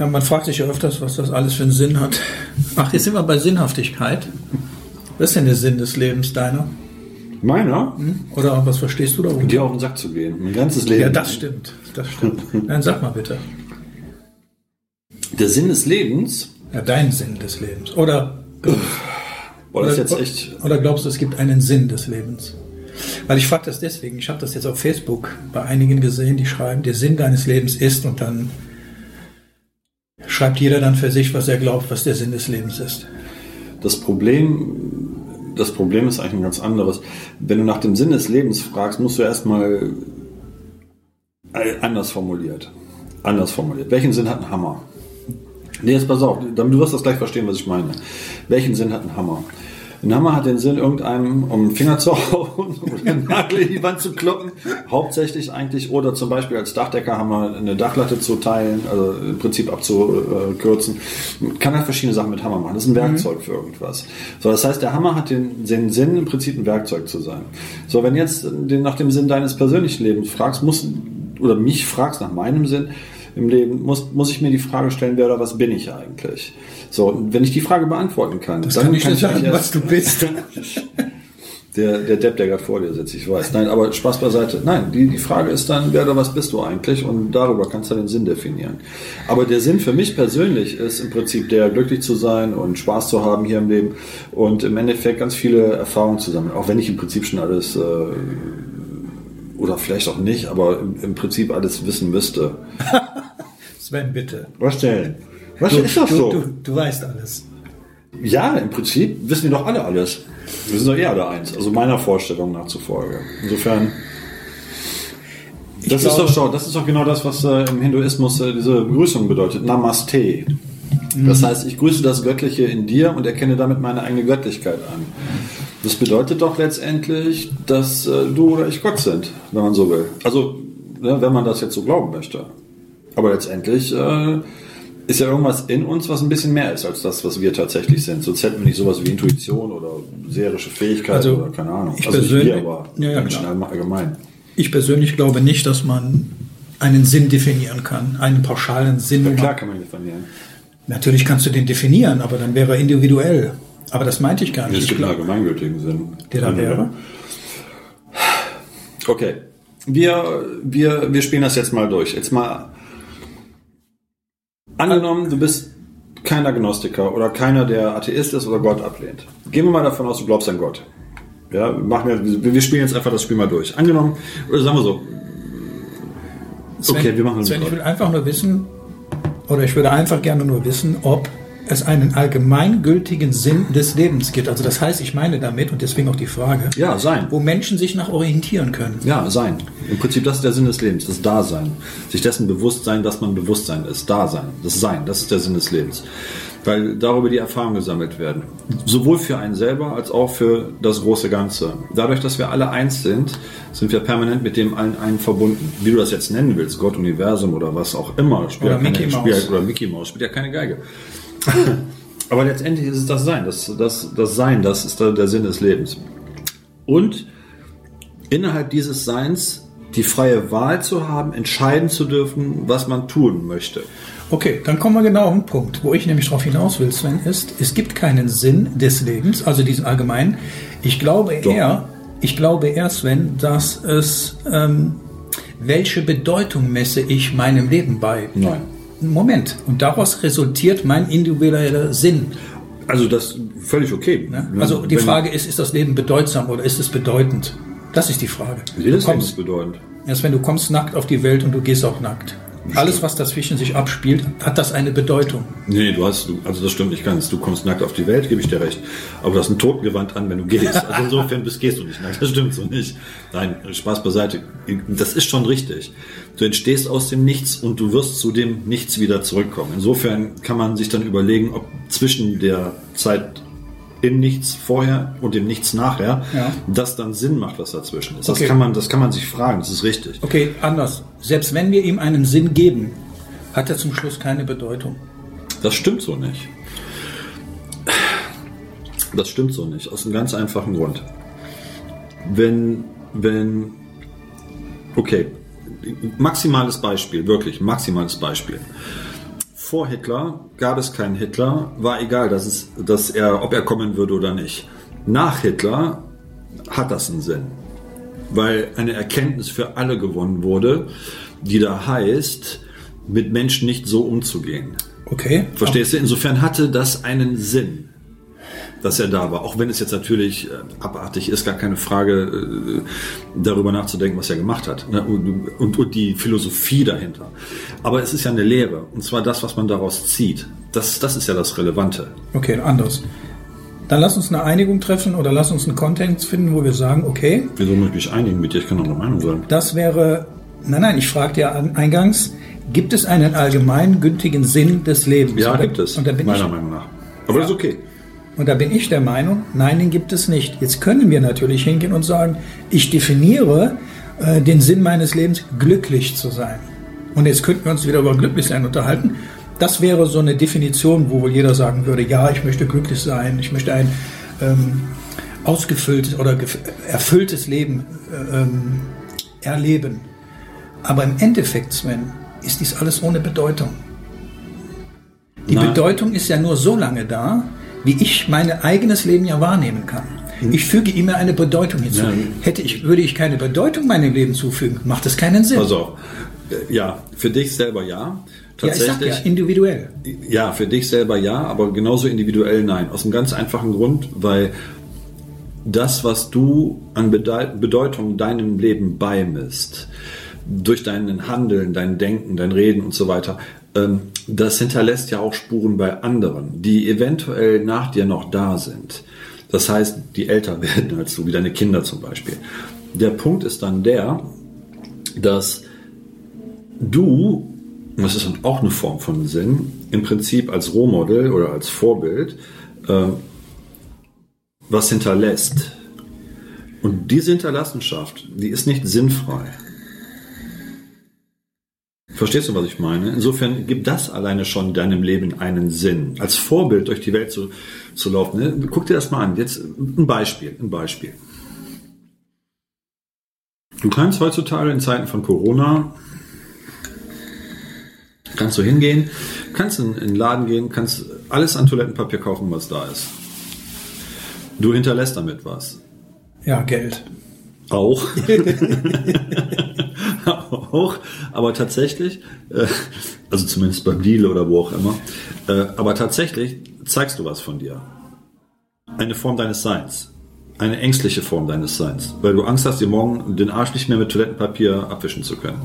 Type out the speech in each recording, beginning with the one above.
Ja, man fragt sich ja öfters, was das alles für einen Sinn hat. Ach, jetzt sind wir bei Sinnhaftigkeit. Was ist denn der Sinn des Lebens deiner? Meiner? Hm? Oder was verstehst du darunter? Dir auf den Sack zu gehen. Mein ganzes Leben. Ja, das stimmt. Das stimmt. Dann sag mal bitte. Der Sinn des Lebens. Ja, dein Sinn des Lebens. Oder, Boah, das ist jetzt echt. oder glaubst du, es gibt einen Sinn des Lebens? Weil ich frage das deswegen. Ich habe das jetzt auf Facebook bei einigen gesehen, die schreiben, der Sinn deines Lebens ist und dann schreibt jeder dann für sich, was er glaubt, was der Sinn des Lebens ist. Das Problem, das Problem ist eigentlich ein ganz anderes. Wenn du nach dem Sinn des Lebens fragst, musst du erstmal anders formuliert. Anders formuliert. Welchen Sinn hat ein Hammer? Nee, jetzt pass auf, du wirst das gleich verstehen, was ich meine. Welchen Sinn hat ein Hammer? Ein Hammer hat den Sinn, irgendeinem um den Finger zu hauen oder einen Nagel in die Wand zu kloppen. Hauptsächlich eigentlich, oder zum Beispiel als Dachdeckerhammer eine Dachlatte zu teilen, also im Prinzip abzukürzen. Kann halt verschiedene Sachen mit Hammer machen. Das ist ein Werkzeug für irgendwas. So, das heißt, der Hammer hat den, den Sinn, im Prinzip ein Werkzeug zu sein. So, wenn jetzt den, nach dem Sinn deines persönlichen Lebens fragst, muss, oder mich fragst nach meinem Sinn, im Leben muss, muss ich mir die Frage stellen, wer oder was bin ich eigentlich? So, und wenn ich die Frage beantworten kann, Das kann ich nicht sagen, was du bist. Der, der Depp, der gerade vor dir sitzt, ich weiß. Nein, aber Spaß beiseite. Nein, die, die Frage ist dann, wer oder was bist du eigentlich? Und darüber kannst du den Sinn definieren. Aber der Sinn für mich persönlich ist im Prinzip der, glücklich zu sein und Spaß zu haben hier im Leben und im Endeffekt ganz viele Erfahrungen zu sammeln. Auch wenn ich im Prinzip schon alles, äh, oder vielleicht auch nicht, aber im, im Prinzip alles wissen müsste. Sven, bitte. Was denn? Was Du, ist das du, so? Du, du weißt alles. Ja, im Prinzip wissen wir doch alle alles. Wir sind doch eh alle eins. Also meiner Vorstellung nach zufolge. Insofern. Das ist, glaube- doch schon, das ist doch genau das, was äh, im Hinduismus äh, diese Begrüßung bedeutet. Namaste. Das heißt, ich grüße das Göttliche in dir und erkenne damit meine eigene Göttlichkeit an. Das bedeutet doch letztendlich, dass äh, du oder ich Gott sind, wenn man so will. Also, ne, wenn man das jetzt so glauben möchte. Aber letztendlich äh, ist ja irgendwas in uns, was ein bisschen mehr ist als das, was wir tatsächlich sind. Sonst hätten wir nicht sowas wie Intuition oder seherische Fähigkeit Also, oder keine Ahnung. ich also nicht persönlich- wir, aber Ja, ja, Menschen klar. allgemein. Ich persönlich glaube nicht, dass man einen Sinn definieren kann, einen pauschalen Sinn. Ja, klar kann man definieren. Natürlich kannst du den definieren, aber dann wäre er individuell. Aber das meinte ich gar nicht. Es gibt einen allgemeingültigen Sinn. der da wäre. Okay. Wir, wir, wir spielen das jetzt mal durch. Jetzt mal angenommen, du bist kein Agnostiker oder keiner, der Atheist ist oder Gott ablehnt. Gehen wir mal davon aus, du glaubst an Gott. Ja, machen wir, wir spielen jetzt einfach das Spiel mal durch. Angenommen, oder sagen wir so, Sven, okay, wir machen Sven, ich will einfach nur wissen, oder ich würde einfach gerne nur wissen, ob es einen allgemeingültigen Sinn des Lebens gibt. Also das heißt, ich meine damit, und deswegen auch die Frage, Ja, sein. wo Menschen sich nach orientieren können. Ja, sein. Im Prinzip, das ist der Sinn des Lebens, das Dasein. Sich dessen bewusst sein, dass man Bewusstsein ist. Dasein, das Sein, das ist der Sinn des Lebens. Weil darüber die Erfahrungen gesammelt werden. Sowohl für einen selber als auch für das große Ganze. Dadurch, dass wir alle eins sind, sind wir permanent mit dem allen einen verbunden. Wie du das jetzt nennen willst, Gott, Universum oder was auch immer, spielt Oder keine, Mickey spielt, oder Mickey Mouse, spielt ja keine Geige. Aber letztendlich ist es das Sein, das, das, das Sein, das ist der Sinn des Lebens. Und innerhalb dieses Seins die freie Wahl zu haben, entscheiden zu dürfen, was man tun möchte. Okay, dann kommen wir genau auf den Punkt. Wo ich nämlich darauf hinaus will, Sven, ist, es gibt keinen Sinn des Lebens, also diesen allgemeinen. Ich glaube Doch. eher, ich glaube eher, Sven, dass es, ähm, welche Bedeutung messe ich meinem Leben bei? Nein. Moment. Und daraus resultiert mein individueller Sinn. Also das ist völlig okay. Ne? Also die Wenn- Frage ist, ist das Leben bedeutsam oder ist es bedeutend? Das ist die Frage. Jedes Leben ist bedeutend. erst wenn du kommst nackt auf die Welt und du gehst auch nackt. Alles, was dazwischen sich abspielt, hat das eine Bedeutung. Nee, du hast, du, also das stimmt nicht ganz. Du kommst nackt auf die Welt, gebe ich dir recht. Aber du hast ein Totengewand an, wenn du gehst. Also insofern bist, gehst du nicht nackt. Das stimmt so nicht. Nein, Spaß beiseite. Das ist schon richtig. Du entstehst aus dem Nichts und du wirst zu dem Nichts wieder zurückkommen. Insofern kann man sich dann überlegen, ob zwischen der Zeit im Nichts vorher und dem Nichts nachher, Ja. das dann Sinn macht, was dazwischen ist. Das Okay. kann man, das kann man sich fragen. Das ist richtig. Okay, anders. Selbst wenn wir ihm einen Sinn geben, hat er zum Schluss keine Bedeutung. Das stimmt so nicht. Das stimmt so nicht. Aus einem ganz einfachen Grund. Wenn, wenn, okay, maximales Beispiel, wirklich maximales Beispiel. Vor Hitler gab es keinen Hitler, war egal, dass es, dass er, ob er kommen würde oder nicht. Nach Hitler hat das einen Sinn, weil eine Erkenntnis für alle gewonnen wurde, die da heißt, mit Menschen nicht so umzugehen. Okay. Verstehst du? Insofern hatte das einen Sinn, dass er da war. Auch wenn es jetzt natürlich äh, abartig ist, gar keine Frage, äh, darüber nachzudenken, was er gemacht hat. Ne? Und, und, und die Philosophie dahinter. Aber es ist ja eine Lehre. Und zwar das, was man daraus zieht. Das, das ist ja das Relevante. Okay, anders. Dann lass uns eine Einigung treffen oder lass uns einen Content finden, wo wir sagen, okay, Wieso muss ich mich einigen mit dir? Ich kann auch eine Meinung sagen. das wäre, nein, nein, ich fragte ja an- eingangs, gibt es einen allgemeingültigen Sinn des Lebens? Ja, da- gibt es. Und da bin meiner ich, Meinung nach. Aber das ist okay. Und da bin ich der Meinung, nein, den gibt es nicht. Jetzt können wir natürlich hingehen und sagen, ich definiere äh, den Sinn meines Lebens, glücklich zu sein. Und jetzt könnten wir uns wieder über Glücklichsein unterhalten. Das wäre so eine Definition, wo wohl jeder sagen würde, ja, ich möchte glücklich sein, ich möchte ein ähm, ausgefülltes oder erfülltes Leben äh, ähm, erleben. Aber im Endeffekt, Sven, ist dies alles ohne Bedeutung. Die Nein. Bedeutung ist ja nur so lange da, wie ich mein eigenes Leben ja wahrnehmen kann. Ich füge ihm ja eine Bedeutung hinzu. Ja. Hätte ich, würde ich keine Bedeutung meinem Leben zufügen, macht es keinen Sinn. Äh, Ja, für dich selber ja. ja, Tatsächlich. ja, individuell. Ja, für dich selber ja, aber genauso individuell nein. Aus einem ganz einfachen Grund, weil das, was du an Bedeu- Bedeutung deinem Leben beimisst, durch dein Handeln, dein Denken, dein Reden und so weiter, das hinterlässt ja auch Spuren bei anderen, die eventuell nach dir noch da sind. Das heißt, die älter werden als du, wie deine Kinder zum Beispiel. Der Punkt ist dann der, dass du, das ist dann auch eine Form von Sinn, im Prinzip als Rohmodell oder als Vorbild äh, was hinterlässt. Und diese Hinterlassenschaft, die ist nicht sinnfrei. Verstehst du, was ich meine? Insofern gibt das alleine schon deinem Leben einen Sinn. Als Vorbild durch die Welt zu, zu laufen. Ne? Guck dir das mal an. Jetzt ein Beispiel, ein Beispiel. Du kannst heutzutage in Zeiten von Corona kannst du hingehen, kannst in, in den Laden gehen, kannst alles an Toilettenpapier kaufen, was da ist. Du hinterlässt damit was. Ja, Geld. Auch. auch, aber tatsächlich, äh, also zumindest beim Deal oder wo auch immer, äh, aber tatsächlich zeigst du was von dir. Eine Form deines Seins. Eine ängstliche Form deines Seins. Weil du Angst hast, dir morgen den Arsch nicht mehr mit Toilettenpapier abwischen zu können.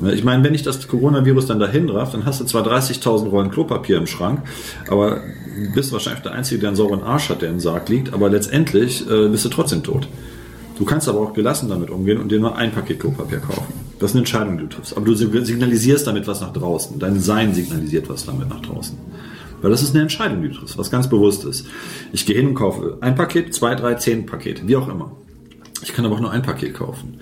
Ne, Ich meine, wenn dich das Coronavirus dann dahin rafft, dann hast du zwar 30.000 Rollen Klopapier im Schrank, aber bist wahrscheinlich der Einzige, der einen sauren Arsch hat, der im Sarg liegt, aber letztendlich äh, bist du trotzdem tot. Du kannst aber auch gelassen damit umgehen und dir nur ein Paket Klopapier kaufen. Das ist eine Entscheidung, die du triffst. Aber du signalisierst damit was nach draußen. Dein Sein signalisiert was damit nach draußen. Weil das ist eine Entscheidung, die du triffst, was ganz bewusst ist. Ich gehe hin und kaufe ein Paket, zwei, drei, zehn Pakete, wie auch immer. Ich kann aber auch nur ein Paket kaufen.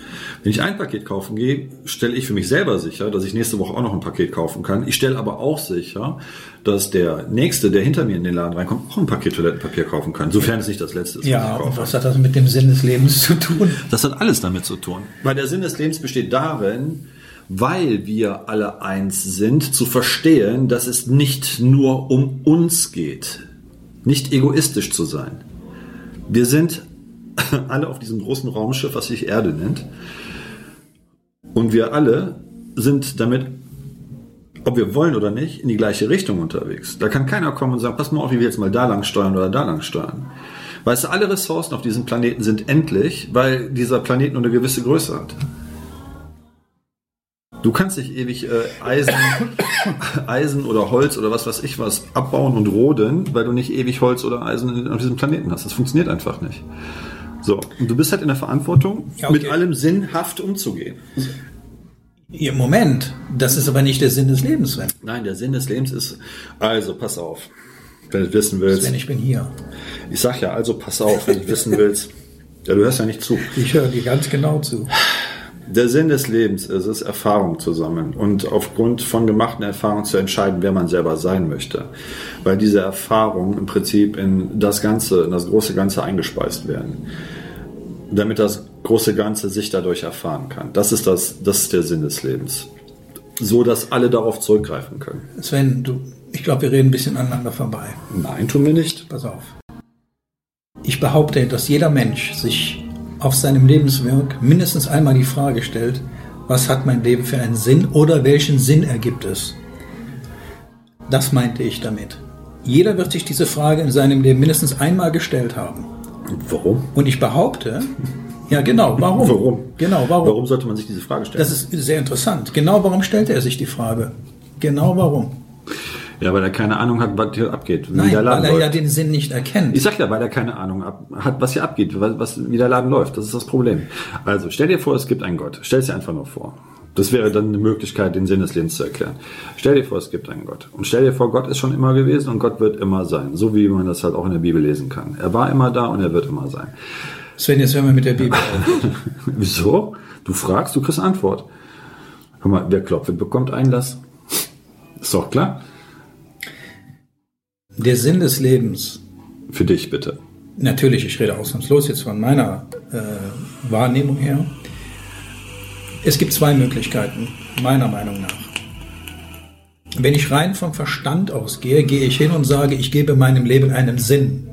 Wenn ich ein Paket kaufen gehe, stelle ich für mich selber sicher, dass ich nächste Woche auch noch ein Paket kaufen kann. Ich stelle aber auch sicher, dass der Nächste, der hinter mir in den Laden reinkommt, auch ein Paket Toilettenpapier kaufen kann. Sofern es nicht das letzte ist, was Ja, ich und kaufe. was hat das mit dem Sinn des Lebens zu tun? Das hat alles damit zu tun. Weil der Sinn des Lebens besteht darin, weil wir alle eins sind, zu verstehen, dass es nicht nur um uns geht. Nicht egoistisch zu sein. Wir sind alle auf diesem großen Raumschiff, was sich Erde nennt. Und wir alle sind damit, ob wir wollen oder nicht, in die gleiche Richtung unterwegs. Da kann keiner kommen und sagen, pass mal auf, wie wir jetzt mal da lang steuern oder da lang steuern. Weißt du, alle Ressourcen auf diesem Planeten sind endlich, weil dieser Planet nur eine gewisse Größe hat. Du kannst nicht ewig äh, Eisen, Eisen oder Holz oder was weiß ich was abbauen und roden, weil du nicht ewig Holz oder Eisen auf diesem Planeten hast. Das funktioniert einfach nicht. So, und du bist halt in der Verantwortung, Ja, okay. mit allem sinnhaft umzugehen. Im Moment, das ist aber nicht der Sinn des Lebens, Sven. Nein, der Sinn des Lebens ist, also pass auf, wenn du wissen willst. Sven, ich bin hier. Ich sag ja, also pass auf, wenn du wissen willst. Ja, du hörst ja nicht zu. Ich höre dir ganz genau zu. Der Sinn des Lebens ist es, Erfahrung zu sammeln und aufgrund von gemachten Erfahrungen zu entscheiden, wer man selber sein möchte. Weil diese Erfahrungen im Prinzip in das Ganze, in das große Ganze eingespeist werden. Damit das große Ganze sich dadurch erfahren kann. Das ist das, das ist der Sinn des Lebens. so dass alle darauf zurückgreifen können. Sven, du, ich glaube, wir reden ein bisschen aneinander vorbei. Nein, tun wir nicht. Pass auf. Ich behaupte, dass jeder Mensch sich auf seinem Lebenswerk mindestens einmal die Frage stellt, was hat mein Leben für einen Sinn oder welchen Sinn ergibt es? Das meinte ich damit. Jeder wird sich diese Frage in seinem Leben mindestens einmal gestellt haben. Warum? Und ich behaupte, ja genau, warum? Warum? Genau, warum? Warum sollte man sich diese Frage stellen? Das ist sehr interessant. Genau warum stellte er sich die Frage? Genau warum? ja, weil er keine Ahnung hat, was hier abgeht, Nein, weil er ja läuft. den Sinn nicht erkennt. Ich sag ja, weil er keine Ahnung hat, was hier abgeht, was, was, wie der Laden läuft. Das ist das Problem. Also stell dir vor, es gibt einen Gott. Stell es dir einfach nur vor. Das wäre dann eine Möglichkeit, den Sinn des Lebens zu erklären. Stell dir vor, es gibt einen Gott. Und stell dir vor, Gott ist schon immer gewesen und Gott wird immer sein. So wie man das halt auch in der Bibel lesen kann. Er war immer da und er wird immer sein. Sven, jetzt hören wir mit der Bibel auf. Wieso? Du fragst, du kriegst Antwort. Hör mal, wer klopft, bekommt Einlass. Ist doch klar. Der Sinn des Lebens Für dich bitte. Natürlich, ich rede ausnahmslos jetzt von meiner äh, Wahrnehmung her. Es gibt zwei Möglichkeiten, meiner Meinung nach. Wenn ich rein vom Verstand ausgehe, gehe ich hin und sage, ich gebe meinem Leben einen Sinn.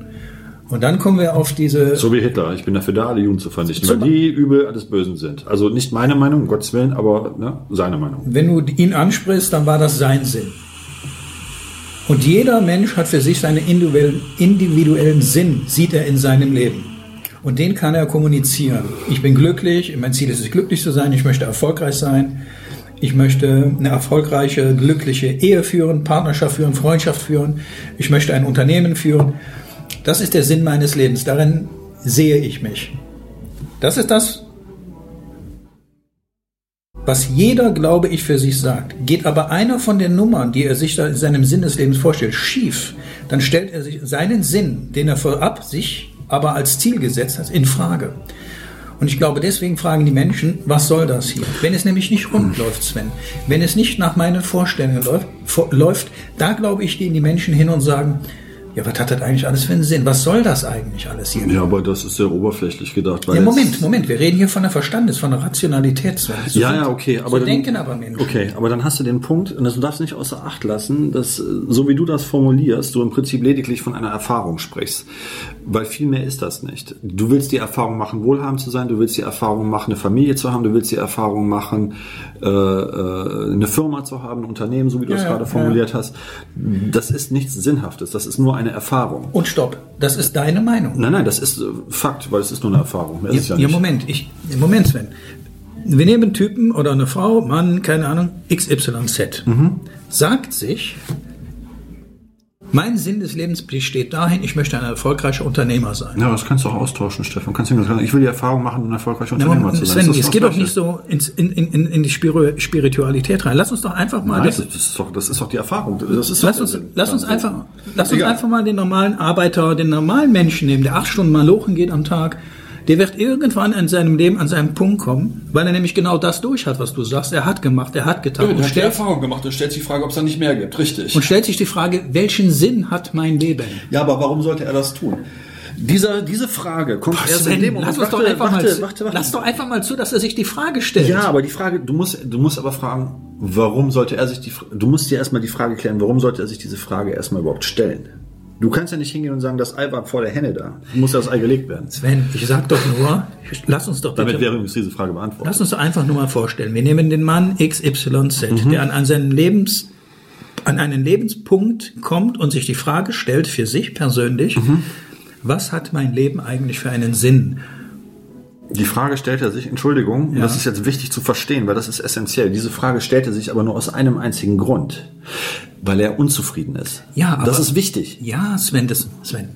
Und dann kommen wir auf diese, So wie Hitler. Ich bin dafür da, alle Juden zu vernichten, weil die Übel alles Bösen sind. Also nicht meine Meinung, um Gottes Willen, aber ne, seine Meinung. wenn du ihn ansprichst, dann war das sein Sinn. Und jeder Mensch hat für sich seinen individuellen Sinn, sieht er in seinem Leben. Und den kann er kommunizieren. Ich bin glücklich, mein Ziel ist es, glücklich zu sein, ich möchte erfolgreich sein, ich möchte eine erfolgreiche, glückliche Ehe führen, Partnerschaft führen, Freundschaft führen, ich möchte ein Unternehmen führen. Das ist der Sinn meines Lebens, darin sehe ich mich. Das ist das, was jeder, glaube ich, für sich sagt. Geht aber einer von den Nummern, die er sich in seinem Sinn des Lebens vorstellt, schief, dann stellt er sich seinen Sinn, den er vorab sich aber als Ziel gesetzt hat, in Frage. Und ich glaube, deswegen fragen die Menschen, was soll das hier? Wenn es nämlich nicht rund läuft, Sven, wenn es nicht nach meinen Vorstellungen läuft, läuft, da glaube ich, gehen die Menschen hin und sagen, ja, was hat das eigentlich alles für einen Sinn? Was soll das eigentlich alles hier? Ja, aber das ist sehr oberflächlich gedacht. Weil Ja, Moment, Moment, wir reden hier von der Verstandes, von der Rationalität. So Ja, sind- ja, okay. Aber so dann, denken aber Menschen. Okay, aber dann hast du den Punkt, und das- du darfst nicht außer Acht lassen, dass, äh, so wie du das formulierst, du im Prinzip lediglich von einer Erfahrung sprichst. Weil viel mehr ist das nicht. Du willst die Erfahrung machen, wohlhabend zu sein, du willst die Erfahrung machen, eine Familie zu haben, du willst die Erfahrung machen, äh, äh, eine Firma zu haben, ein Unternehmen, so wie du es ja, gerade ja. formuliert hast. Das ist nichts Sinnhaftes, das ist nur eine Erfahrung. Und stopp, das ist deine Meinung. Nein, nein, das ist äh, Fakt, weil es ist nur eine Erfahrung. Mehr ja, ja. Moment, ich, Moment, Sven. Wir nehmen einen Typen oder eine Frau, Mann, keine Ahnung, XYZ. Mhm. Sagt sich, mein Sinn des Lebens besteht dahin, ich möchte ein erfolgreicher Unternehmer sein. Ja, das kannst du auch austauschen, Stefan. Kannst du mir sagen, ich will die Erfahrung machen, ein erfolgreicher Na, Unternehmer zu sein. Sven, es geht doch nicht so ins, in, in, in die Spiritualität rein. Lass uns doch einfach mal Nein, das, ist doch, das ist doch die Erfahrung. Das ist Lass doch uns, lass uns einfach, lass uns Egal. einfach mal den normalen Arbeiter, den normalen Menschen nehmen, der acht Stunden mal lochen geht am Tag. Der wird irgendwann in seinem Leben an seinen Punkt kommen, weil er nämlich genau das durch hat, was du sagst. Er hat gemacht, er hat getan. Du und, die stellt, Erfahrung gemacht und stellt sich die Frage, ob es da nicht mehr gibt. Richtig. und stellt sich die Frage, welchen Sinn hat mein Leben? Ja, aber warum sollte er das tun? Dieser, diese Frage kommt erst in dem Moment. lass, uns doch Warte, einfach mal, warte, zu- warte, warte. lass doch einfach mal zu, dass er sich die Frage stellt. Ja, aber die Frage, du musst, du musst aber fragen, warum sollte er sich die, du musst dir erstmal die Frage klären, warum sollte er sich diese Frage erstmal überhaupt stellen? Du kannst ja nicht hingehen und sagen, das Ei war vor der Henne da. Muss ja das Ei gelegt werden. Sven, ich sag doch nur, lass uns doch Damit bitte, wäre übrigens diese Frage beantwortet. lass uns doch einfach nur mal vorstellen. Wir nehmen den Mann XYZ, Mhm. der an, an seinen Lebens, an einen Lebenspunkt kommt und sich die Frage stellt für sich persönlich, Mhm. was hat mein Leben eigentlich für einen Sinn? Die Frage stellt er sich, Entschuldigung, und Ja. das ist jetzt wichtig zu verstehen, weil das ist essentiell. Diese Frage stellt er sich aber nur aus einem einzigen Grund. Weil er unzufrieden ist. Ja, aber- Das ist wichtig. Ja, Sven, das, Sven.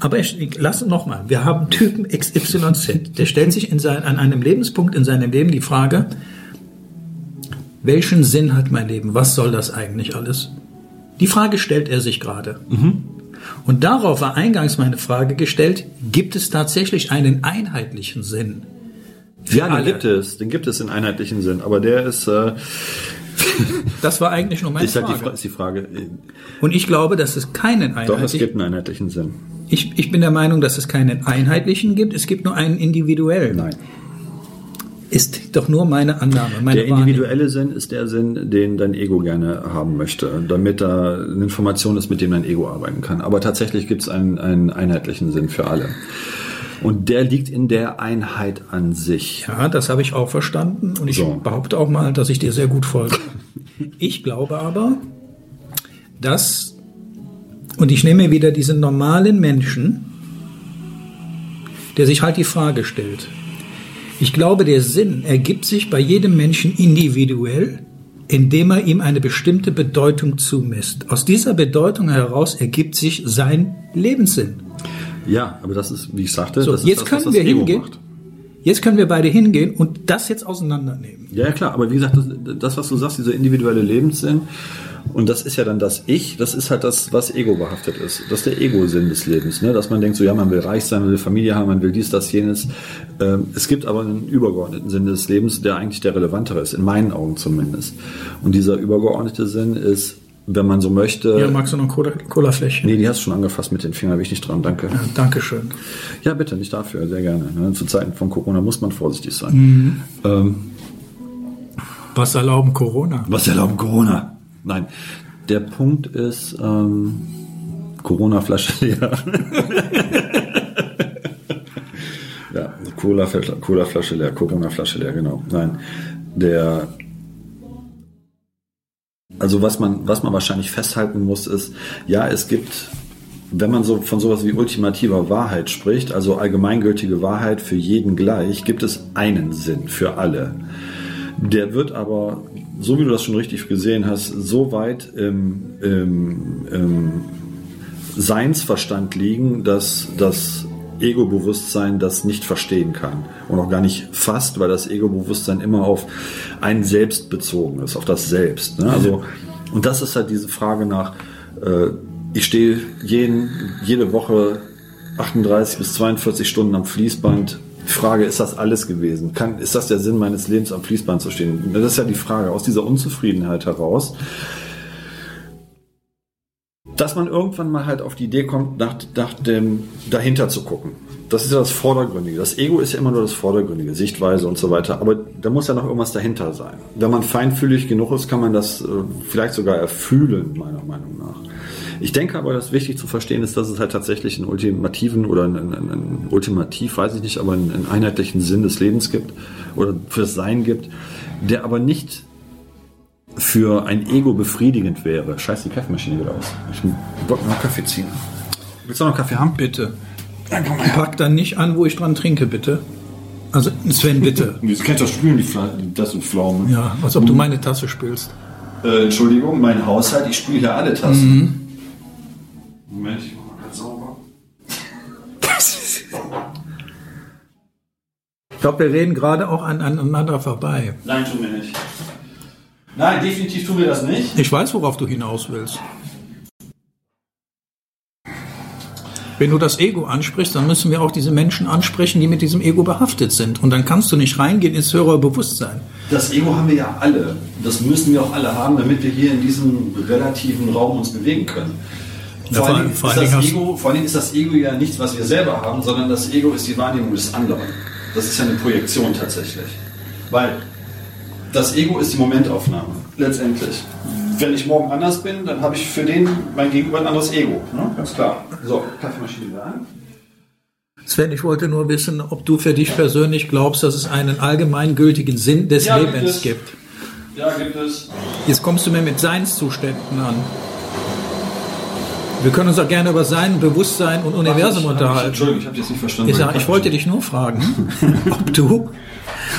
Aber ich, lass noch mal. Wir haben Typen XYZ. Der stellt sich in sein, an einem Lebenspunkt in seinem Leben die Frage, welchen Sinn hat mein Leben? Was soll das eigentlich alles? Die Frage stellt er sich gerade. Und darauf war eingangs meine Frage gestellt, gibt es tatsächlich einen einheitlichen Sinn? Ja, den alle. gibt es. Den gibt es in einheitlichen Sinn. Aber der ist, äh, Das war eigentlich nur meine ist, halt die, Frage. Fra- ist die Frage. äh, Und ich glaube, dass es keinen Doch, es einheitlichen gibt einen einheitlichen Sinn. Ich, ich bin der Meinung, dass es keinen einheitlichen gibt, es gibt nur einen individuellen. Nein. ist doch nur meine Annahme, meine Der individuelle Sinn ist der Sinn, den dein Ego gerne haben möchte, damit da eine Information ist, mit dem dein Ego arbeiten kann. Aber tatsächlich gibt es einen, einen einheitlichen Sinn für alle. Und der liegt in der Einheit an sich. Ja, das habe ich auch verstanden und ich So. behaupte auch mal, dass ich dir sehr gut folge. Ich glaube aber, dass, und ich nehme wieder diesen normalen Menschen, der sich halt die Frage stellt. Ich glaube, der Sinn ergibt sich bei jedem Menschen individuell, indem er ihm eine bestimmte Bedeutung zumisst. Aus dieser Bedeutung heraus ergibt sich sein Lebenssinn. Ja, aber das ist, wie ich sagte, So, das ist jetzt das, was können das wir Ego hingehen. macht. Jetzt können wir beide hingehen und das jetzt auseinandernehmen. Ja, klar, aber wie gesagt, das, das, was du sagst, dieser individuelle Lebenssinn, und das ist ja dann das Ich, das ist halt das, was Ego behaftet ist. Das ist der Ego-Sinn des Lebens, ne? dass man denkt, so ja, man will reich sein, man will Familie haben, man will dies, das, jenes. Ähm, es gibt aber einen übergeordneten Sinn des Lebens, der eigentlich der relevantere ist, in meinen Augen zumindest. Und dieser übergeordnete Sinn ist, wenn man so möchte, Ja, magst du noch Cola- Cola-Fläschchen? nee, die hast du schon angefasst mit den Fingern, bin ich nicht dran, danke. Ja, Dankeschön. Ja, bitte, nicht dafür, sehr gerne. Ne? Zu Zeiten von Corona muss man vorsichtig sein. Ähm, Was erlauben Corona? Was erlauben Corona? Nein. Der Punkt ist, ähm, Corona-Flasche leer. ja, Cola-Flasche Cola -Flasche leer, Corona-Flasche leer, genau. Nein. Der, also was man, was man wahrscheinlich festhalten muss, ist, ja, es gibt, wenn man so von sowas wie ultimativer Wahrheit spricht, also allgemeingültige Wahrheit für jeden gleich, gibt es einen Sinn für alle. Der wird aber, so wie du das schon richtig gesehen hast, so weit im, im, im Seinsverstand liegen, dass das Ego-Bewusstsein das nicht verstehen kann und auch gar nicht fasst, weil das Ego-Bewusstsein immer auf ein Selbst bezogen ist, auf das Selbst. Ne? Also, und das ist halt diese Frage nach, äh, ich stehe jeden, jede Woche 38 bis 42 Stunden am Fließband. Die Frage, ist das alles gewesen? Kann, ist das der Sinn meines Lebens, am Fließband zu stehen? Das ist ja die Frage, aus dieser Unzufriedenheit heraus dass man irgendwann mal halt auf die Idee kommt, nach, nach dem dahinter zu gucken. Das ist ja das Vordergründige. Das Ego ist ja immer nur das Vordergründige, Sichtweise und so weiter. Aber da muss ja noch irgendwas dahinter sein. Wenn man feinfühlig genug ist, kann man das äh, vielleicht sogar erfühlen, meiner Meinung nach. Ich denke aber, dass wichtig zu verstehen ist, dass es halt tatsächlich einen ultimativen oder einen, einen, einen ultimativ, weiß ich nicht, aber einen, einen einheitlichen Sinn des Lebens gibt oder fürs Sein gibt, der aber nicht für ein Ego befriedigend wäre. Scheiße, die Kaffeemaschine wieder aus. Ich wollte noch Kaffee ziehen. Willst du noch Kaffee haben? Bitte. Dann komm mal. Pack dann nicht an, wo ich dran trinke, bitte. Also, Sven, bitte. Du kennst doch spülen, die, Fla die Tassen Pflaumen. Ja, als ob du meine Tasse spülst. Äh, Entschuldigung, mein Haushalt, ich spüle hier alle Tassen. Moment, ich mach mal ganz sauber. Ich glaube, wir reden gerade auch an, aneinander vorbei. Nein, tun wir nicht. Nein, definitiv tun wir das nicht. Ich weiß, worauf du hinaus willst. Wenn du das Ego ansprichst, dann müssen wir auch diese Menschen ansprechen, die mit diesem Ego behaftet sind. Und dann kannst du nicht reingehen ins höhere Bewusstsein. Das Ego haben wir ja alle. Das müssen wir auch alle haben, damit wir hier in diesem relativen Raum uns bewegen können. Ja, Vor, vor- allem vor hast- Ego, vor allem ist das Ego ja nichts, was wir selber haben, sondern das Ego ist die Wahrnehmung des anderen. Das ist ja eine Projektion tatsächlich. Weil das Ego ist die Momentaufnahme, letztendlich. Wenn ich morgen anders bin, dann habe ich für den mein Gegenüber ein anderes Ego. Ne? Ganz klar. So, Kaffeemaschine wieder an. Sven, ich wollte nur wissen, ob du für dich persönlich glaubst, dass es einen allgemeingültigen Sinn des Ja, gibt Lebens es. gibt. Ja, gibt es. Jetzt kommst du mir mit Seinszuständen an. Wir können uns auch gerne über Sein, Bewusstsein und Universum unterhalten. Entschuldigung, ich habe jetzt nicht verstanden. Ich, sag, ich wollte dich nur fragen, ob du,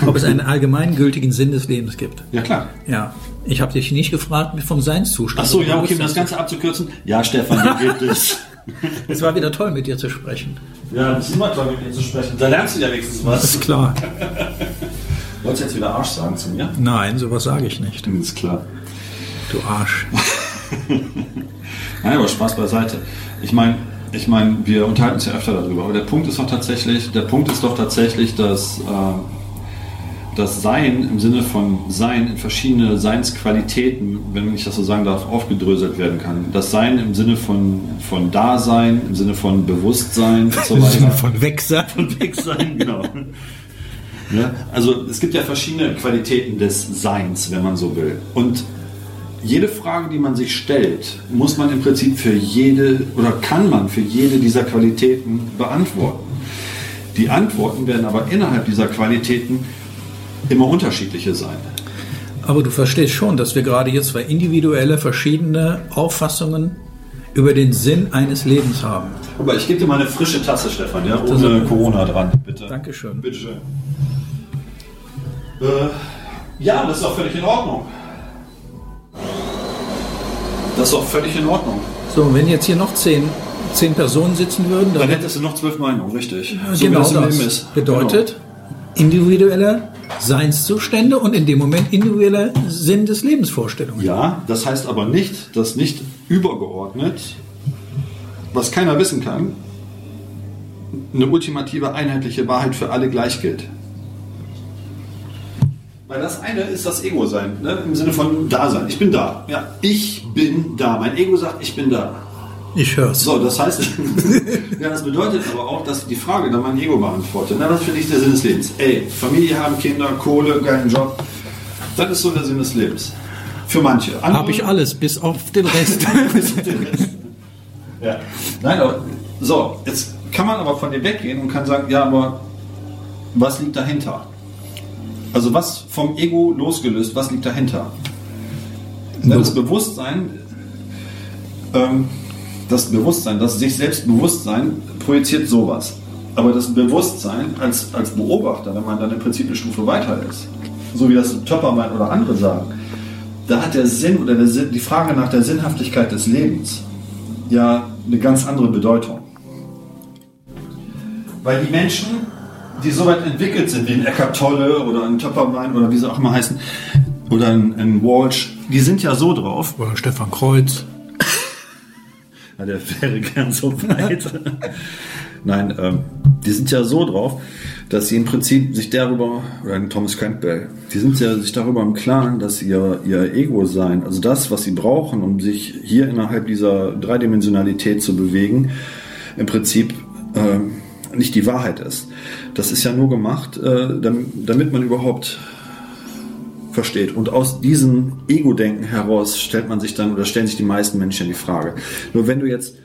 ob es einen allgemeingültigen Sinn des Lebens gibt. Ja, klar. Ja, ich habe dich nicht gefragt vom Seinszustand. Ach so, ja, okay, um das Ganze abzukürzen. Ja, Stefan, wie geht es? Es war wieder toll, mit dir zu sprechen. Ja, das ist immer toll, mit dir zu sprechen. Da lernst du ja wenigstens Das was. ist klar. Wolltest du jetzt wieder Arsch sagen zu mir? Nein, sowas sage ich nicht. Ist klar. Du Arsch. Nein, aber Spaß beiseite. Ich meine, ich meine, wir unterhalten uns ja öfter darüber, aber der Punkt ist doch tatsächlich, der Punkt ist doch tatsächlich, dass äh, das Sein im Sinne von Sein in verschiedene Seinsqualitäten, wenn ich das so sagen darf, aufgedröselt werden kann. Das Sein im Sinne von, von Dasein, im Sinne von Bewusstsein und so Im Sinne weiter. von Wegsein. Weg sein, genau. Ne? Also es gibt ja verschiedene Qualitäten des Seins, wenn man so will. Und jede Frage, die man sich stellt, muss man im Prinzip für jede oder kann man für jede dieser Qualitäten beantworten. Die Antworten werden aber innerhalb dieser Qualitäten immer unterschiedliche sein. Aber du verstehst schon, dass wir gerade hier zwei individuelle, verschiedene Auffassungen über den Sinn eines Lebens haben. Aber ich gebe dir mal eine frische Tasse, Stefan, ja, ohne Corona dran, bitte. Dankeschön. Bitteschön. Äh, ja, das ist auch völlig in Ordnung. Das ist auch völlig in Ordnung. So, und wenn jetzt hier noch zehn, zehn Personen sitzen würden, dann Dann hättest du noch zwölf Meinungen, richtig. genau wie im das ist. bedeutet individuelle Seinszustände und in dem Moment individueller Sinn des Lebensvorstellungen. Genau. Ja, das heißt aber nicht, dass nicht übergeordnet, was keiner wissen kann, eine ultimative einheitliche Wahrheit für alle gleich gilt. Weil das eine ist das Ego-Sein, ne? im Sinne von Dasein. Ich bin da. Ja, ich bin da. Mein Ego sagt, ich bin da. Ich hör's. So, das heißt, ja, das bedeutet aber auch, dass die Frage dann mein Ego beantwortet. Na, was finde ich der Sinn des Lebens? Ey, Familie haben, Kinder, Kohle, geilen Job. Das ist so der Sinn des Lebens. Für manche. Habe ich alles, bis auf den Rest. ja. Nein, aber so, jetzt kann man aber von dir weggehen und kann sagen, ja, aber was liegt dahinter? Also was vom Ego losgelöst, was liegt dahinter? Das Bewusstsein, ähm, das Bewusstsein, das sich selbst Bewusstsein projiziert sowas. Aber das Bewusstsein als, als Beobachter, wenn man dann im Prinzip eine Stufe weiter ist, so wie das Töppermann oder andere sagen, da hat der Sinn oder der Sinn, die Frage nach der Sinnhaftigkeit des Lebens ja eine ganz andere Bedeutung. Weil die Menschen, die so weit entwickelt sind, wie ein Eckart Tolle oder ein Töpperwein oder wie sie auch immer heißen, oder ein, ein Walsh, die sind ja so drauf. Oder Stefan Kreuz. Ja, der wäre gern so weit. Nein, ähm, die sind ja so drauf, dass sie im Prinzip sich darüber, oder ein Thomas Campbell, die sind ja sich darüber im Klaren, dass ihr, ihr Ego sein, also das, was sie brauchen, um sich hier innerhalb dieser Dreidimensionalität zu bewegen, im Prinzip ähm, nicht die Wahrheit ist. Das ist ja nur gemacht, äh, damit, man überhaupt versteht. Und aus diesem Ego-Denken heraus stellt man sich dann oder stellen sich die meisten Menschen die Frage. Nur wenn du jetzt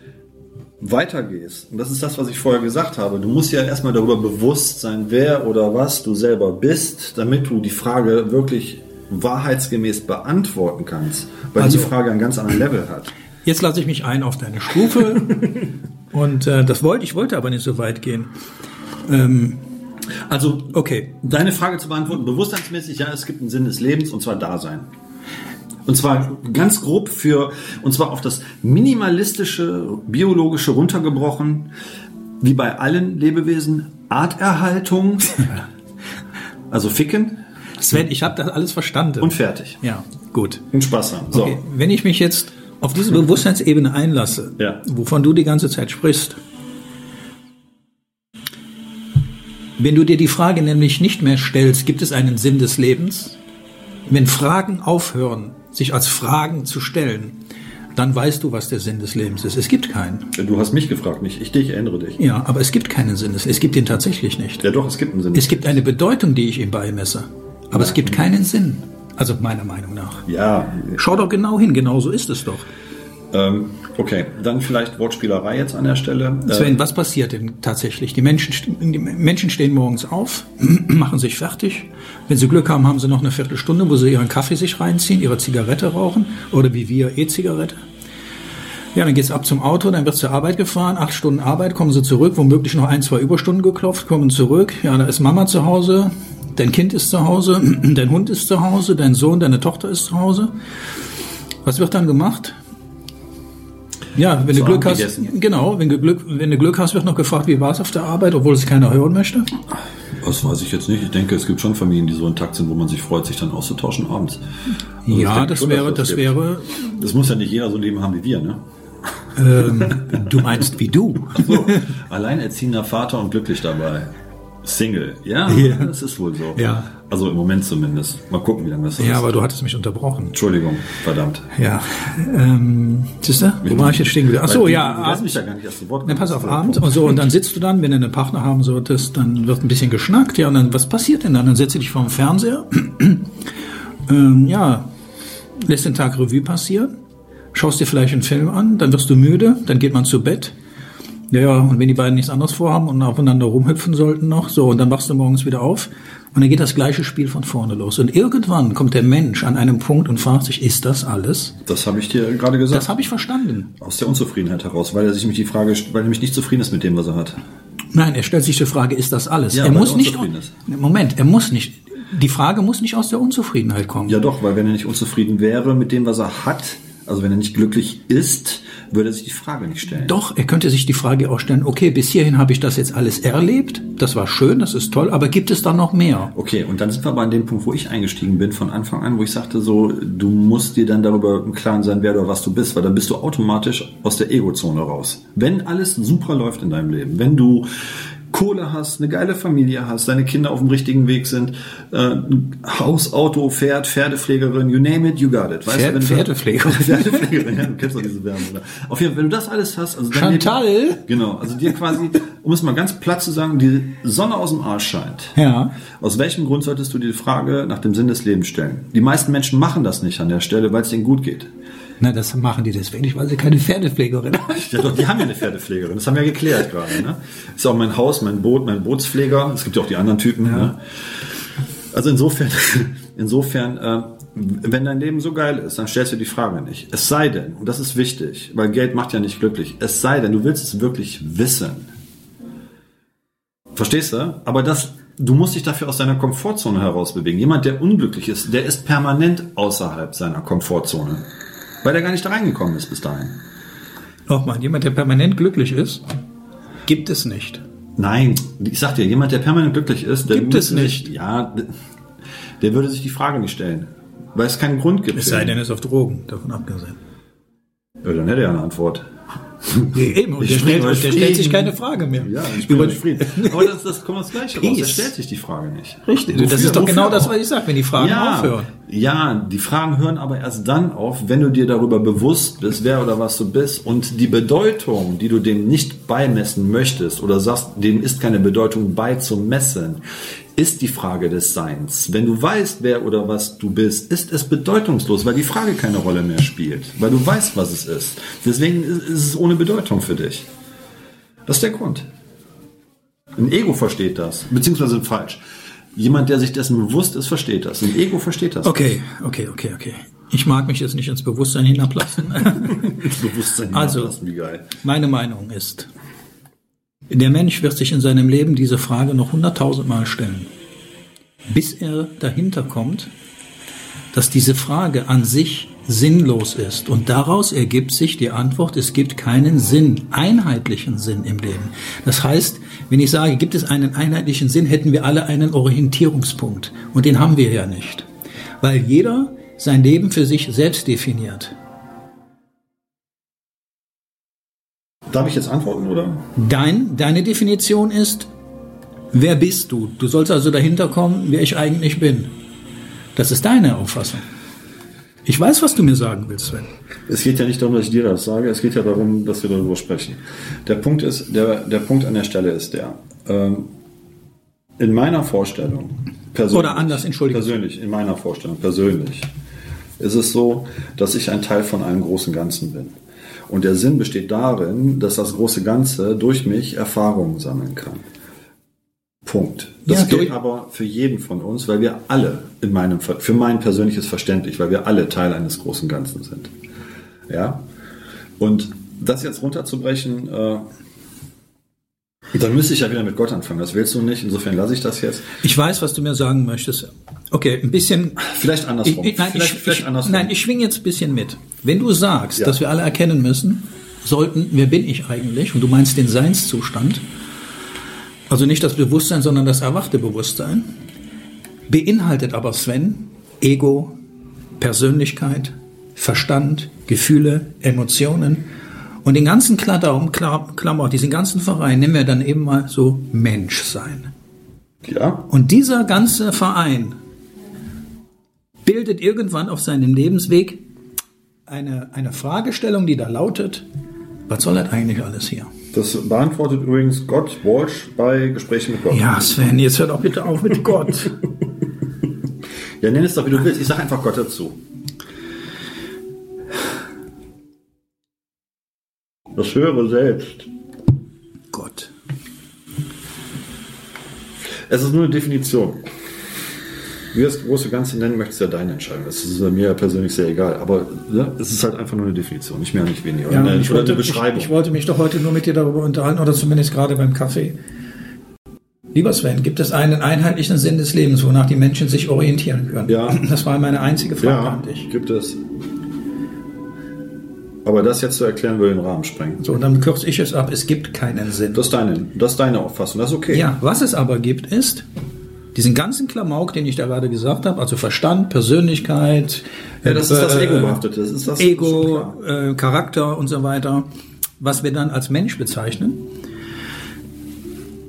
weitergehst, und das ist das, was ich vorher gesagt habe, du musst ja erstmal darüber bewusst sein, wer oder was du selber bist, damit du die Frage wirklich wahrheitsgemäß beantworten kannst, weil Also- die Frage einen ganz anderen Level hat. Jetzt lasse ich mich ein auf deine Stufe. und äh, das wollte ich wollte aber nicht so weit gehen. Ähm, Also, okay, deine Frage zu beantworten, bewusstseinsmäßig, ja, es gibt einen Sinn des Lebens, und zwar Dasein. Und zwar ganz grob für, und zwar auf das minimalistische, biologische runtergebrochen, wie bei allen Lebewesen, Arterhaltung, also ficken Sven, ich habe das alles verstanden. und fertig. ja, gut. Und Spaß haben. So. Okay. Wenn ich mich jetzt auf diese Bewusstseinsebene einlasse, Ja. wovon du die ganze Zeit sprichst, wenn du dir die Frage nämlich nicht mehr stellst, gibt es einen Sinn des Lebens? Wenn Fragen aufhören, sich als Fragen zu stellen, dann weißt du, was der Sinn des Lebens ist. Es gibt keinen. Du hast mich gefragt, nicht ich dich, erinnere dich. Ja, aber es gibt keinen Sinn. Es gibt ihn tatsächlich nicht. Ja doch, es gibt einen Sinn. Es gibt eine Bedeutung, die ich ihm beimesse. Aber es gibt keinen Sinn. Also meiner Meinung nach. ja, Schau doch genau hin, genau so ist es doch. ähm, okay. Dann vielleicht Wortspielerei jetzt an der Stelle. Äh, Sven, was passiert denn tatsächlich? Die Menschen, die Menschen stehen morgens auf, machen sich fertig. Wenn sie Glück haben, haben sie noch eine Viertelstunde, wo sie ihren Kaffee sich reinziehen, ihre Zigarette rauchen oder wie wir E-Zigarette. Ja, dann geht's ab zum Auto, dann wird zur Arbeit gefahren, acht Stunden Arbeit, kommen sie zurück, womöglich noch ein, zwei Überstunden geklopft, kommen zurück. Ja, da ist Mama zu Hause, dein Kind ist zu Hause, dein Hund ist zu Hause, dein Sohn, deine Tochter ist zu Hause. Was wird dann gemacht? Ja, wenn du Zu Glück Abend hast, gegessen. genau, wenn du Glück, wenn du Glück hast, wird noch gefragt, wie war es auf der Arbeit, obwohl es keiner hören möchte. Das weiß ich jetzt nicht. Ich denke, es gibt schon Familien, die so intakt sind, wo man sich freut, sich dann auszutauschen abends. Also ja, das schon, wäre, das das wäre, Das muss ja nicht jeder so ein Leben haben wie wir, ne? ähm, du meinst wie du. So, alleinerziehender Vater und glücklich dabei. Single, ja, Ja. das ist wohl so. Ja. Also im Moment zumindest. Mal gucken, wie lange das so Ja, ist. aber du hattest mich unterbrochen. Entschuldigung, verdammt. Ja. Ähm, siehst du, wo war ich jetzt stehen geblieben? So, du- ja. Du lässt Abend. mich ja gar nicht erst zu Wort kommen. pass auf, Abend und so, und dann sitzt du dann, wenn du einen Partner haben solltest, dann wird ein bisschen geschnackt, ja, und dann, was passiert denn dann? Dann setzt du dich vor dem Fernseher, ähm, ja, lässt den Tag Revue passieren, schaust dir vielleicht einen Film an, dann wirst du müde, dann geht man zu Bett. Ja, ja, und wenn die beiden nichts anderes vorhaben und aufeinander rumhüpfen sollten noch, so, und dann wachst du morgens wieder auf und dann geht das gleiche Spiel von vorne los. Und irgendwann kommt der Mensch an einem Punkt und fragt sich, ist das alles? Das habe ich dir gerade gesagt. Das habe ich verstanden. Aus der Unzufriedenheit heraus, weil er sich mit die Frage, weil er nämlich nicht zufrieden ist mit dem, was er hat. Nein, er stellt sich die Frage, ist das alles? Ja, er muss er nicht. ist. Moment, er muss nicht. Die Frage muss nicht aus der Unzufriedenheit kommen. Ja doch, weil wenn er nicht unzufrieden wäre mit dem, was er hat, also wenn er nicht glücklich ist, würde er sich die Frage nicht stellen. Doch, er könnte sich die Frage auch stellen, okay, bis hierhin habe ich das jetzt alles erlebt, das war schön, das ist toll, aber gibt es da noch mehr? Okay, und dann sind wir aber an dem Punkt, wo ich eingestiegen bin von Anfang an, wo ich sagte so, du musst dir dann darüber im Klaren sein, wer oder was du bist, weil dann bist du automatisch aus der Ego-Zone raus. Wenn alles super läuft in deinem Leben, wenn du Kohle hast, eine geile Familie hast, deine Kinder auf dem richtigen Weg sind, äh, Haus, Auto, Pferd, Pferdepflegerin, you name it, you got it. Weißt Pferd- du- Pferdepflegerin. Pferdepflegerin, ja, du kennst doch diese Werbung. oder? Auf jeden Fall, wenn du das alles hast, also Chantal? Leben, genau, also dir quasi, um es mal ganz platt zu sagen, die Sonne aus dem Arsch scheint. Ja. Aus welchem Grund solltest du dir die Frage nach dem Sinn des Lebens stellen? Die meisten Menschen machen das nicht an der Stelle, weil es denen gut geht. Na, das machen die deswegen nicht, weil sie keine Pferdepflegerin haben. Ja, doch, die haben ja eine Pferdepflegerin. Das haben wir ja geklärt gerade. Ne? Ist auch mein Haus, mein Boot, mein Bootspfleger. Es gibt ja auch die anderen Typen. Ne? Also insofern, insofern, äh, wenn dein Leben so geil ist, dann stellst du die Frage nicht. Es sei denn, und das ist wichtig, weil Geld macht ja nicht glücklich. Es sei denn, du willst es wirklich wissen. Verstehst du? Aber das, du musst dich dafür aus deiner Komfortzone herausbewegen. Jemand, der unglücklich ist, der ist permanent außerhalb seiner Komfortzone. Weil er gar nicht da reingekommen ist bis dahin. Nochmal, jemand, der permanent glücklich ist, gibt es nicht. Nein, ich sag dir, jemand, der permanent glücklich ist, der Gibt es nicht. Sich, ja, der würde sich die Frage nicht stellen. Weil es keinen Grund gibt. Es sei denn, er ist auf Drogen, davon abgesehen. Ja, dann hätte er eine Antwort. Eben, und der, stellt, der stellt sich keine Frage mehr. Ja, ich bin zufrieden. Aber das, das kommt das Gleiche raus. Er Peace. stellt sich die Frage nicht. Richtig, das Wofür- ist doch genau das, was ich sage, wenn die Fragen ja, aufhören. Ja, die Fragen hören aber erst dann auf, wenn du dir darüber bewusst bist, wer oder was du bist und die Bedeutung, die du dem nicht beimessen möchtest oder sagst, dem ist keine Bedeutung beizumessen, ist die Frage des Seins. Wenn du weißt, wer oder was du bist, ist es bedeutungslos, weil die Frage keine Rolle mehr spielt, weil du weißt, was es ist. Deswegen ist es ohne Bedeutung für dich. Das ist der Grund. Ein Ego versteht das, beziehungsweise falsch. Jemand, der sich dessen bewusst ist, versteht das. Ein Ego versteht das. Okay, okay, okay, okay. Ich mag mich jetzt nicht ins Bewusstsein hinablassen. Ins Bewusstsein Also- hinablassen, wie geil. Meine Meinung ist, der Mensch wird sich in seinem Leben diese Frage noch hunderttausendmal stellen, bis er dahinter kommt, dass diese Frage an sich sinnlos ist. Und daraus ergibt sich die Antwort, es gibt keinen Sinn, einheitlichen Sinn im Leben. Das heißt, wenn ich sage, gibt es einen einheitlichen Sinn, hätten wir alle einen Orientierungspunkt. Und den haben wir ja nicht. Weil jeder sein Leben für sich selbst definiert. Darf ich jetzt antworten, oder? Dein, deine Definition ist, wer bist du? Du sollst also dahinter kommen, wer ich eigentlich bin. Das ist deine Auffassung. Ich weiß, was du mir sagen willst, Sven. Es geht ja nicht darum, dass ich dir das sage, es geht ja darum, dass wir darüber sprechen. Der Punkt ist, der, der Punkt an der Stelle ist der, ähm, in meiner Vorstellung, persönlich, Oder anders, entschuldige. persönlich, in meiner Vorstellung, persönlich, ist es so, dass ich ein Teil von einem großen Ganzen bin. Und der Sinn besteht darin, dass das große Ganze durch mich Erfahrungen sammeln kann. Punkt. Das Ja, gilt aber für jeden von uns, weil wir alle in meinem, für mein persönliches Verständnis, weil wir alle Teil eines großen Ganzen sind. Ja. Und das jetzt runterzubrechen, äh, dann müsste ich ja wieder mit Gott anfangen. Das willst du nicht. Insofern lasse ich das jetzt. Ich weiß, was du mir sagen möchtest. Okay, ein bisschen. Vielleicht andersrum. Ich, ich, nein, vielleicht, ich, vielleicht ich, andersrum. nein, ich schwinge jetzt ein bisschen mit. Wenn du sagst, Ja. dass wir alle erkennen müssen, sollten, wer bin ich eigentlich? Und du meinst den Seinszustand, also nicht das Bewusstsein, sondern das erwachte Bewusstsein, beinhaltet aber Sven Ego, Persönlichkeit, Verstand, Gefühle, Emotionen und den ganzen Kladaum, Kla- Klammer, diesen ganzen Verein nennen wir dann eben mal so Menschsein. ja. Und dieser ganze Verein bildet irgendwann auf seinem Lebensweg eine, eine Fragestellung, die da lautet, was soll das eigentlich alles hier? Das beantwortet übrigens Gott Walsh bei Gesprächen mit Gott. Ja, Sven, jetzt hört auch bitte auf mit Gott. Ja, nenn es doch, wie du willst. Ich sag einfach Gott dazu. Das höre selbst. Gott. Es ist nur eine Definition. Wie du das große Ganze nennen möchtest, ist ja deine Entscheidung. Das ist mir persönlich sehr egal. Aber ne, es ist halt einfach nur eine Definition, nicht mehr, nicht weniger. Ja, eine, ich, wollte, eine Beschreibung. Ich, ich wollte mich doch heute nur mit dir darüber unterhalten, oder zumindest gerade beim Kaffee. Lieber Sven, gibt es einen einheitlichen Sinn des Lebens, wonach die Menschen sich orientieren können? Ja. Das war meine einzige Frage ja, an dich. gibt es. Aber das jetzt zu erklären, würde den Rahmen sprengen. So, dann kürze ich es ab. Es gibt keinen Sinn. Das ist deine, das ist deine Auffassung. Das ist okay. Ja, was es aber gibt, ist diesen ganzen Klamauk, den ich da gerade gesagt habe, also Verstand, Persönlichkeit, Ja, das ist das äh, Ego behaftet. Das ist das Ego, äh, Charakter und so weiter, was wir dann als Mensch bezeichnen,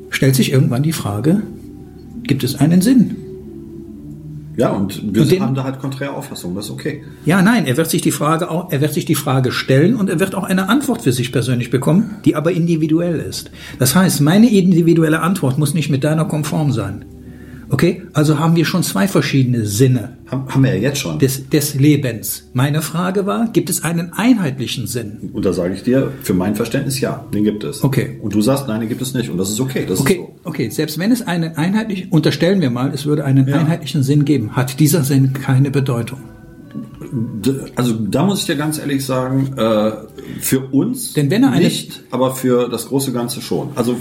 stellt sich irgendwann die Frage, gibt es einen Sinn? Ja, und wir Und den- haben da halt konträre Auffassungen. Das ist okay. Ja, nein, er wird sich die Frage auch, er wird sich die Frage stellen und er wird auch eine Antwort für sich persönlich bekommen, die aber individuell ist. Das heißt, meine individuelle Antwort muss nicht mit deiner konform sein. Okay? Also haben wir schon zwei verschiedene Sinne Haben, wir ja jetzt schon. des, des Lebens. Meine Frage war, gibt es einen einheitlichen Sinn? Und da sage ich dir, für mein Verständnis ja, den gibt es. Okay. Und du sagst, nein, den gibt es nicht. Und das ist okay. Das Okay, ist so. okay, selbst wenn es einen einheitlichen, unterstellen wir mal, es würde einen einheitlichen Sinn geben, hat dieser Sinn keine Bedeutung. Also da muss ich dir ganz ehrlich sagen, äh, für uns Denn wenn er nicht, aber für das große Ganze schon. Also äh,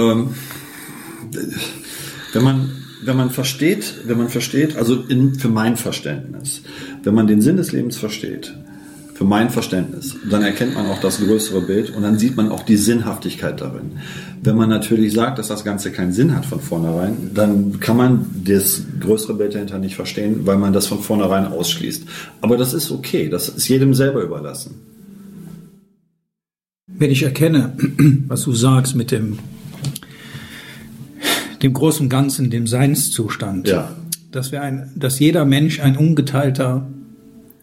ähm, wenn man wenn man versteht, wenn man versteht, also in, für mein Verständnis, wenn man den Sinn des Lebens versteht, für mein Verständnis, dann erkennt man auch das größere Bild und dann sieht man auch die Sinnhaftigkeit darin. Wenn man natürlich sagt, dass das Ganze keinen Sinn hat von vornherein, dann kann man das größere Bild dahinter nicht verstehen, weil man das von vornherein ausschließt. Aber das ist okay, das ist jedem selber überlassen. Wenn ich erkenne, was du sagst mit dem, dem großen Ganzen, dem Seinszustand, Ja. dass wir ein, dass jeder Mensch ein ungeteilter,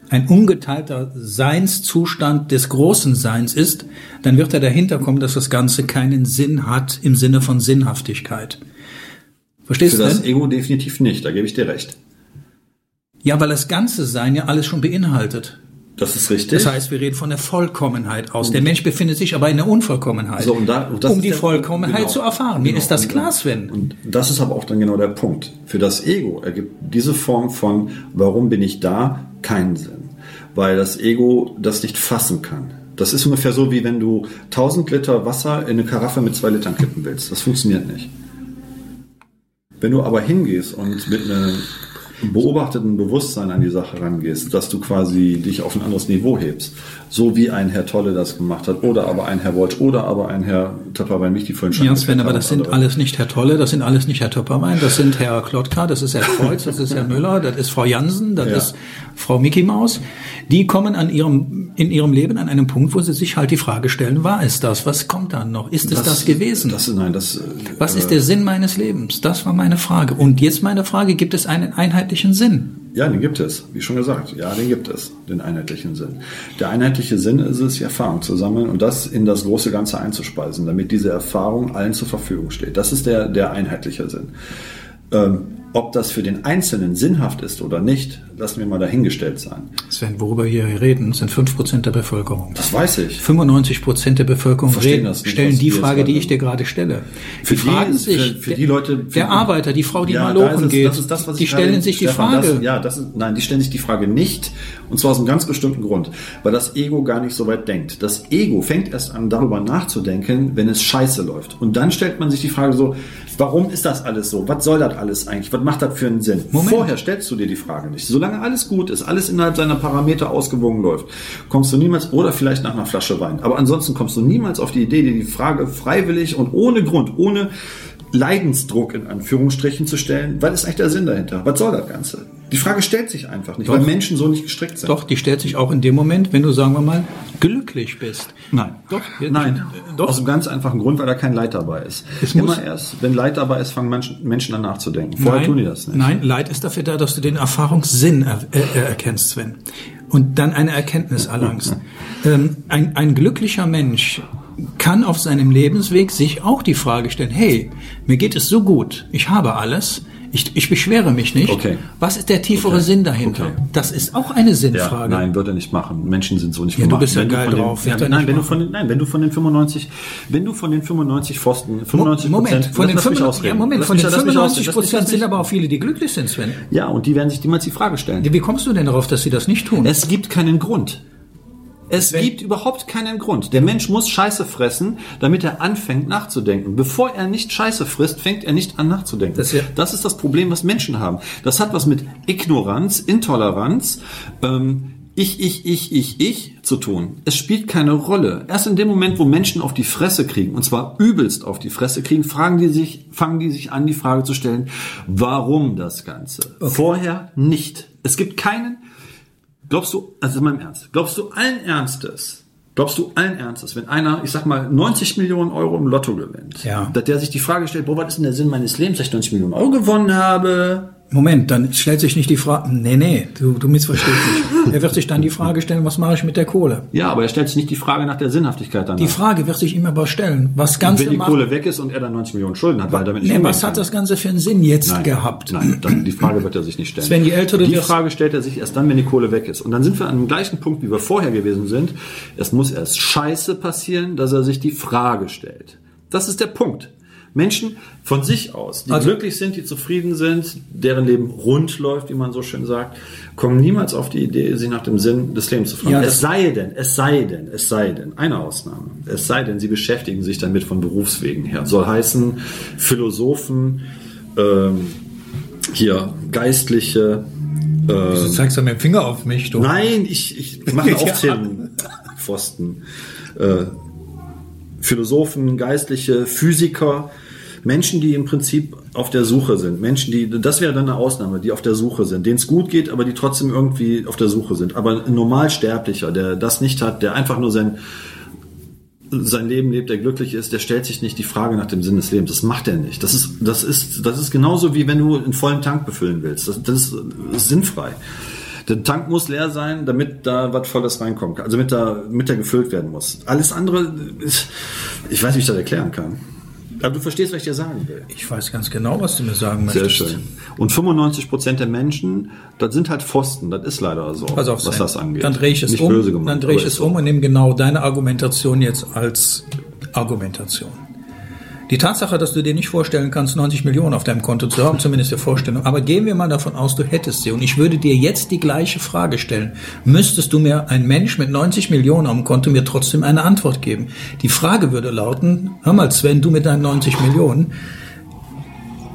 ein ungeteilter Seinszustand des großen Seins ist, dann wird er dahinter kommen, dass das Ganze keinen Sinn hat im Sinne von Sinnhaftigkeit. Verstehst Für du das denn? Ego definitiv nicht, da gebe ich dir recht. Ja, weil das ganze Sein ja alles schon beinhaltet. Das ist richtig. Das heißt, wir reden von der Vollkommenheit aus. Der Mensch befindet sich aber in der Unvollkommenheit. So, und da- und um die der- Vollkommenheit genau. zu erfahren. Mir Genau. ist das Und- klar, Sven. Und das ist aber auch dann genau der Punkt. Für das Ego ergibt diese Form von, warum bin ich da, keinen Sinn. Weil das Ego das nicht fassen kann. Das ist ungefähr so, wie wenn du 1000 Liter Wasser in eine Karaffe mit zwei Litern kippen willst. Das funktioniert nicht. Wenn du aber hingehst und mit einem beobachteten Bewusstsein an die Sache rangehst, dass du quasi dich auf ein anderes Niveau hebst, so wie ein Herr Tolle das gemacht hat, oder aber ein Herr Woltsch, oder aber ein Herr Töpperwein, wie ich die vorhin schon Ja, Sven, aber das sind andere. alles nicht Herr Tolle, das sind alles nicht Herr Töpperwein, das sind Herr Klotka, das ist Herr Kreuz, das ist Herr Müller, das ist Frau Jansen, das Ja. ist Frau Mickey Maus. Die kommen an ihrem, in ihrem Leben an einem Punkt, wo sie sich halt die Frage stellen, war es das? Was kommt dann noch? Ist es das, gewesen? Das, nein, das, äh, Was ist der Sinn meines Lebens? Das war meine Frage. Und jetzt meine Frage, gibt es einen einheitlichen Sinn? Ja, den gibt es, wie schon gesagt. Ja, den gibt es, den einheitlichen Sinn. Der einheitliche Sinn ist es, die Erfahrung zu sammeln und das in das große Ganze einzuspeisen, damit diese Erfahrung allen zur Verfügung steht. Das ist der, der einheitliche Sinn. Ähm, ob das für den Einzelnen sinnhaft ist oder nicht, lassen wir mal dahingestellt sein. Sven, worüber wir hier reden, sind 5% der Bevölkerung. Das weiß ich. 95 Prozent der Bevölkerung reden, nicht, stellen die Frage, die ich dir gerade stelle. Für die die- fragen für- sich, für die Leute- für der Arbeiter, die Frau, die Ja, mal da ist lochen es- geht, das ist das, was die stellen sich die Stefan, Frage. Das, ja, das ist, nein, die stellen sich die Frage nicht. Und zwar aus einem ganz bestimmten Grund. Weil das Ego gar nicht so weit denkt. Das Ego fängt erst an, darüber nachzudenken, wenn es scheiße läuft. Und dann stellt man sich die Frage so, warum ist das alles so? Was soll das alles eigentlich? Was macht das für einen Sinn? Moment. Vorher stellst du dir die Frage nicht. Solange alles gut ist, alles innerhalb seiner Parameter ausgewogen läuft, kommst du niemals, oder vielleicht nach einer Flasche Wein. Aber ansonsten kommst du niemals auf die Idee, dir die Frage freiwillig und ohne Grund, ohne Leidensdruck in Anführungsstrichen zu stellen, was ist eigentlich der Sinn dahinter? Was soll das Ganze? Die Frage stellt sich einfach nicht, weil Menschen so nicht gestrickt sind. Doch, die stellt sich auch in dem Moment, wenn du, sagen wir mal, glücklich bist. Nein. Doch. Nein. Doch. Aus einem ganz einfachen Grund, weil da kein Leid dabei ist. Es muss- Immer erst, wenn Leid dabei ist, fangen Menschen, Menschen an nachzudenken. Vorher Nein, tun die das nicht. Nein, Leid ist dafür da, dass du den Erfahrungssinn er, er, er erkennst, Sven. Und dann eine Erkenntnis erlangst. Ähm, ein, ein glücklicher Mensch kann auf seinem Lebensweg sich auch die Frage stellen, hey, mir geht es so gut, ich habe alles, ich, ich beschwere mich nicht. Okay. Was ist der tiefere Okay. Sinn dahinter? Okay. Das ist auch eine Ja, Sinnfrage. nein, wird er nicht machen. Menschen sind so nicht Ja, du gemacht. bist ja Wenn geil von den, drauf. Ja, nein, wenn du von den, nein, wenn du von den 95, wenn du von den 95 Pfosten, 95 Moment, von den, lass mich 95, ausreden. ja, Moment, Lass von den lass mich 95 ausreden. Lass mich- Prozent sind aber auch viele, die glücklich sind, Sven. Ja, und die werden sich niemals die Frage stellen. Wie kommst du denn darauf, dass sie das nicht tun? Es gibt keinen Grund. Es Wenn- gibt überhaupt keinen Grund. Der Mensch muss Scheiße fressen, damit er anfängt nachzudenken. Bevor er nicht Scheiße frisst, fängt er nicht an nachzudenken. Das das ist das Problem, was Menschen haben. Das hat was mit Ignoranz, Intoleranz, ähm, ich, ich, ich, ich, ich zu tun. Es spielt keine Rolle. Erst in dem Moment, wo Menschen auf die Fresse kriegen, und zwar übelst auf die Fresse kriegen, fragen die sich, fangen die sich an, die Frage zu stellen, warum das Ganze? Vorher nicht. Es gibt keinen, Glaubst du, also in meinem Ernst, glaubst du allen Ernstes, glaubst du allen Ernstes, wenn einer, ich sag mal, 90 Millionen Euro im Lotto gewinnt, Ja. dass der sich die Frage stellt, boah, was ist denn der Sinn meines Lebens, dass ich 90 Millionen Euro gewonnen habe? Moment, dann stellt sich nicht die Frage, nee, nee, du, du missverstehst mich. Er wird sich dann die Frage stellen, was mache ich mit der Kohle? Ja, aber er stellt sich nicht die Frage nach der Sinnhaftigkeit danach. Die Frage wird sich immer aber stellen, was Ganze wenn die macht, Kohle weg ist und er dann 90 Millionen Schulden hat, weil damit nicht nee, was hat das Ganze für einen Sinn jetzt Nein, gehabt? Nein, dann, die Frage wird er sich nicht stellen. Sven, je älter du die Frage stellt er sich erst dann, wenn die Kohle weg ist. Und dann sind wir an dem gleichen Punkt, wie wir vorher gewesen sind. Es muss erst Scheiße passieren, dass er sich die Frage stellt. Das ist der Punkt. Menschen von sich aus, die Also- glücklich sind, die zufrieden sind, deren Leben rund läuft, wie man so schön sagt, kommen niemals auf die Idee, sich nach dem Sinn des Lebens zu fragen. Ja, es sei denn, es sei denn, es sei denn, eine Ausnahme, es sei denn, sie beschäftigen sich damit von Berufswegen her. Soll heißen, Philosophen, ähm, hier Geistliche. Du zeigst ja mit dem Finger auf mich, du. Nein, ich, ich mache. Aufzählung. Pfosten. Äh, Philosophen, Geistliche, Physiker, Menschen, die im Prinzip auf der Suche sind. Menschen, die, das wäre dann eine Ausnahme, die auf der Suche sind, denen es gut geht, aber die trotzdem irgendwie auf der Suche sind. Aber ein Normalsterblicher, der das nicht hat, der einfach nur sein, sein Leben lebt, der glücklich ist, der stellt sich nicht die Frage nach dem Sinn des Lebens. Das macht er nicht. Das ist, das ist, das ist genauso wie wenn du einen vollen Tank befüllen willst. Das, das, ist, sinnfrei. Der Tank muss leer sein, damit da was Volles reinkommt. Also damit da, mit der gefüllt werden muss. Alles andere ist, ich weiß nicht, wie ich das erklären kann. Aber du verstehst, was ich dir sagen will. Ich weiß ganz genau, was du mir sagen Sehr möchtest. schön. Und 95 Prozent der Menschen, das sind halt Pfosten. Das ist leider so, Pass auf, was das angeht. Dann drehe ich es Nicht um. böse gemeint, dann drehe ich es um und nehme genau deine Argumentation jetzt als Argumentation. Die Tatsache, dass du dir nicht vorstellen kannst, 90 Millionen auf deinem Konto zu haben, zumindest der Vorstellung. Aber gehen wir mal davon aus, du hättest sie. Und ich würde dir jetzt die gleiche Frage stellen. Müsstest du mir, ein Mensch mit 90 Millionen dem Konto, mir trotzdem eine Antwort geben? Die Frage würde lauten, hör mal Sven, du mit deinen 90 Millionen,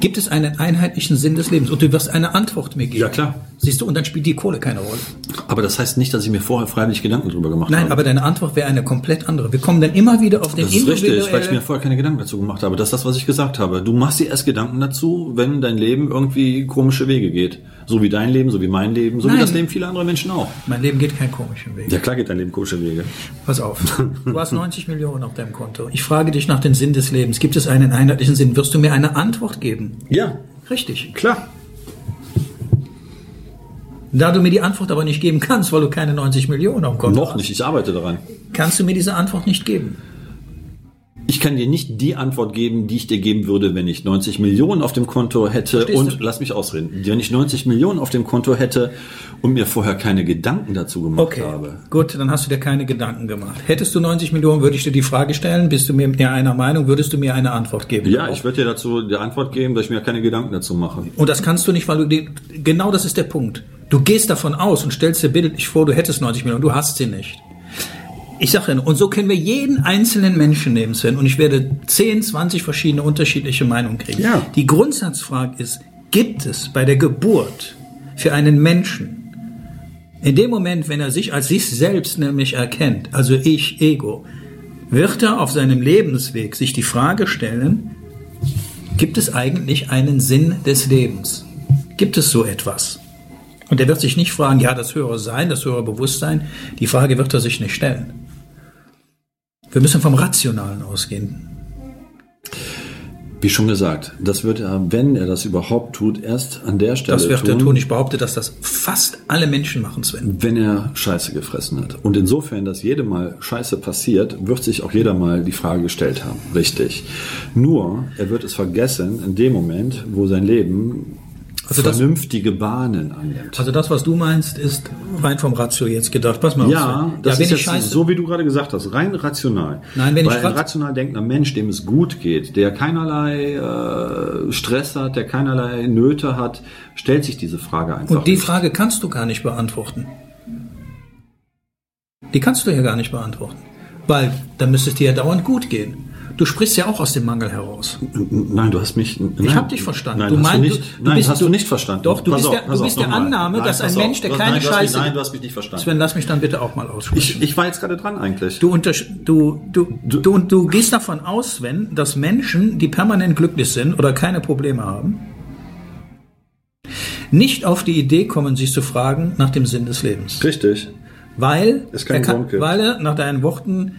gibt es einen einheitlichen Sinn des Lebens? Und du wirst eine Antwort mir geben. Ja, klar. Siehst du, und dann spielt die Kohle keine Rolle. Aber das heißt nicht, dass ich mir vorher freiwillig Gedanken drüber gemacht Nein, habe. aber deine Antwort wäre eine komplett andere. Wir kommen dann immer wieder auf den Das ist richtig, weil ich mir vorher keine Gedanken dazu gemacht habe. Das ist das, was ich gesagt habe. Du machst dir erst Gedanken dazu, wenn dein Leben irgendwie komische Wege geht. So wie dein Leben, so wie mein Leben, so Nein. wie das Leben vieler anderer Menschen auch. Mein Leben geht keinen komischen Weg. Ja klar geht dein Leben komische Wege. Pass auf. Du hast 90 Millionen auf deinem Konto. Ich frage dich nach dem Sinn des Lebens. Gibt es einen einheitlichen Sinn? Wirst du mir eine Antwort geben? Ja, Richtig. klar. Da du mir die Antwort aber nicht geben kannst, weil du keine 90 Millionen dem Konto Noch hast, nicht, ich arbeite daran. kannst du mir diese Antwort nicht geben. Ich kann dir nicht die Antwort geben, die ich dir geben würde, wenn ich 90 Millionen auf dem Konto hätte Verstehst und du? lass mich ausreden. Wenn ich 90 Millionen auf dem Konto hätte und mir vorher keine Gedanken dazu gemacht Okay, habe. gut, dann hast du dir keine Gedanken gemacht. Hättest du 90 Millionen, würde ich dir die Frage stellen, bist du mir mit einer Meinung, würdest du mir eine Antwort geben? Ja, ich würde dir dazu die Antwort geben, dass ich mir keine Gedanken dazu mache. Und das kannst du nicht, weil du die, genau das ist der Punkt. Du gehst davon aus und stellst dir bildlich vor, du hättest 90 Millionen, du hast sie nicht. Ich sage ja, und so können wir jeden einzelnen Menschen nehmen, Sven, und ich werde 10, 20 verschiedene unterschiedliche Meinungen kriegen. Ja. Die Grundsatzfrage ist, gibt es bei der Geburt für einen Menschen, in dem Moment, wenn er sich als sich selbst nämlich erkennt, also ich, Ego, wird er auf seinem Lebensweg sich die Frage stellen, gibt es eigentlich einen Sinn des Lebens? Gibt es so etwas? Und er wird sich nicht fragen, ja, das höhere Sein, das höhere Bewusstsein, die Frage wird er sich nicht stellen. Wir müssen vom Rationalen ausgehen. Wie schon gesagt, das wird er, wenn er das überhaupt tut, erst an der Stelle Das wird er tun. Ich behaupte, dass das fast alle Menschen machen, Sven. wenn er Scheiße gefressen hat. Und insofern, dass jedem Mal Scheiße passiert, wird sich auch jeder mal die Frage gestellt haben. Richtig. Nur, er wird es vergessen in dem Moment, wo sein Leben Also das- vernünftige Bahnen annimmt. Also das, was du meinst, ist rein vom Ratio jetzt gedacht. Pass mal auf, Ja, Sven. das wenn ist ich jetzt scheiße, so, wie du gerade gesagt hast, rein rational. Nein, wenn ich Weil ein rat- rational denkender Mensch, dem es gut geht, der keinerlei äh, Stress hat, der keinerlei Nöte hat, stellt sich diese Frage einfach Und die nicht. Frage kannst du gar nicht beantworten. Die kannst du ja gar nicht beantworten. Weil dann müsste es dir ja dauernd gut gehen. Du sprichst ja auch aus dem Mangel heraus. Nein, du hast mich. Nein, Ich habe dich verstanden. Nein, du hast meinst, du nicht, du nein, bist, hast du, nicht verstanden. Doch, du Pass bist auf, der, du auf, bist der. Annahme, Nein, dass ein auf. Mensch, der Du- keine nein, du hast mich- Scheiße. Nein, du hast mich nicht verstanden. Sven, lass mich dann bitte auch mal aussprechen. Ich, ich war jetzt gerade dran eigentlich. Du, unter, du, du, du, du gehst davon aus, Sven, dass Menschen, die permanent glücklich sind oder keine Probleme haben, nicht auf die Idee kommen, sich zu fragen nach dem Sinn des Lebens. Richtig. Weil, Es keinen er kann, Grund gibt. weil er nach deinen Worten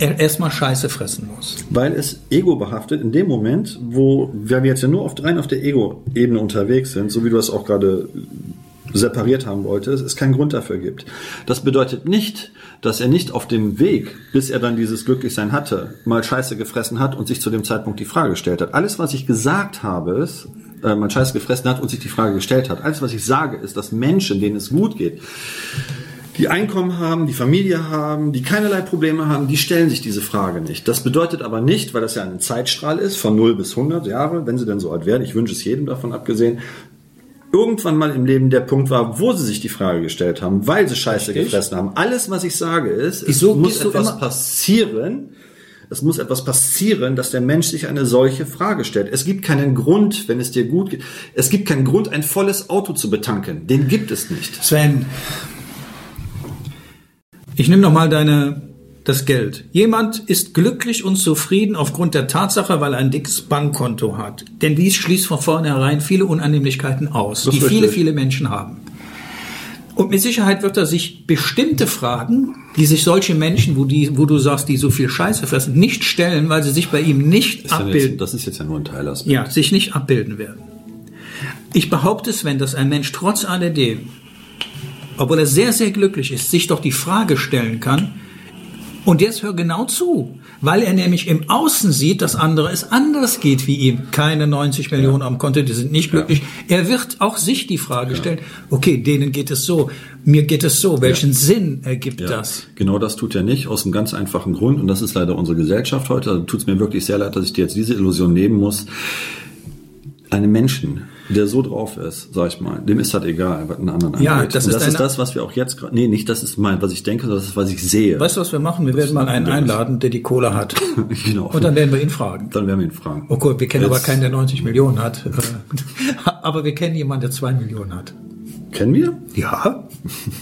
erstmal Scheiße fressen muss. Weil es ego behaftet in dem Moment, wo wir jetzt ja nur auf, rein auf der Ego-Ebene unterwegs sind, so wie du das auch gerade separiert haben wolltest, es keinen Grund dafür gibt. Das bedeutet nicht, dass er nicht auf dem Weg, bis er dann dieses Glücklichsein hatte, mal Scheiße gefressen hat und sich zu dem Zeitpunkt die Frage gestellt hat. Alles, was ich gesagt habe, ist, äh, mal Scheiße gefressen hat und sich die Frage gestellt hat. Alles, was ich sage, ist, dass Menschen, denen es gut geht, die Einkommen haben, die Familie haben, die keinerlei Probleme haben, die stellen sich diese Frage nicht. Das bedeutet aber nicht, weil das ja ein Zeitstrahl ist, von 0 bis 100 Jahre, wenn sie denn so alt werden, ich wünsche es jedem davon abgesehen, irgendwann mal im Leben der Punkt war, wo sie sich die Frage gestellt haben, weil sie Scheiße Richtig. gefressen haben. Alles, was ich sage, ist, Wieso es muss etwas passieren, es muss etwas passieren, dass der Mensch sich eine solche Frage stellt. Es gibt keinen Grund, wenn es dir gut geht. Es gibt keinen Grund, ein volles Auto zu betanken. Den gibt es nicht. Sven, ich nehme noch mal deine das Geld. Jemand ist glücklich und zufrieden aufgrund der Tatsache, weil er ein dickes Bankkonto hat. Denn dies schließt von vornherein viele Unannehmlichkeiten aus, Das die viele, richtig. viele Menschen haben. Und mit Sicherheit wird er sich bestimmte Fragen, die sich solche Menschen, wo, die, wo du sagst, die so viel Scheiße fressen, nicht stellen, weil sie sich bei ihm nicht Ist abbilden. jetzt, das ist jetzt ja nur ein Teilaspekt. Ja, sich nicht abbilden werden. Ich behaupte, Sven, dass ein Mensch trotz alledem, obwohl er sehr, sehr glücklich ist, sich doch die Frage stellen kann, und jetzt hör genau zu, weil er nämlich im Außen sieht, dass andere es anders geht wie ihm. Keine 90 Millionen am Konto, die sind nicht glücklich. Er wird auch sich die Frage stellen, okay, denen geht es so, mir geht es so, welchen Sinn ergibt Ja, das? Genau das tut er nicht, aus einem ganz einfachen Grund. Und das ist leider unsere Gesellschaft heute. Also tut es mir wirklich sehr leid, dass ich dir jetzt diese Illusion nehmen muss. Einem Menschen, der so drauf ist, sag ich mal, dem ist das egal, was einen anderen Ja, angeht. das ist das ist das, was wir auch jetzt gerade. Nee, nicht das ist mein, was ich denke, sondern das ist, was ich sehe. Weißt du, was wir machen? Wir werden mal einen einladen, der die Kohle hat. Genau. Und dann werden wir ihn fragen. Dann werden wir ihn fragen. Oh gut, wir kennen Jetzt- aber keinen, der 90 Millionen hat. Äh, aber wir kennen jemanden, der 2 Millionen hat. Kennen wir? Ja,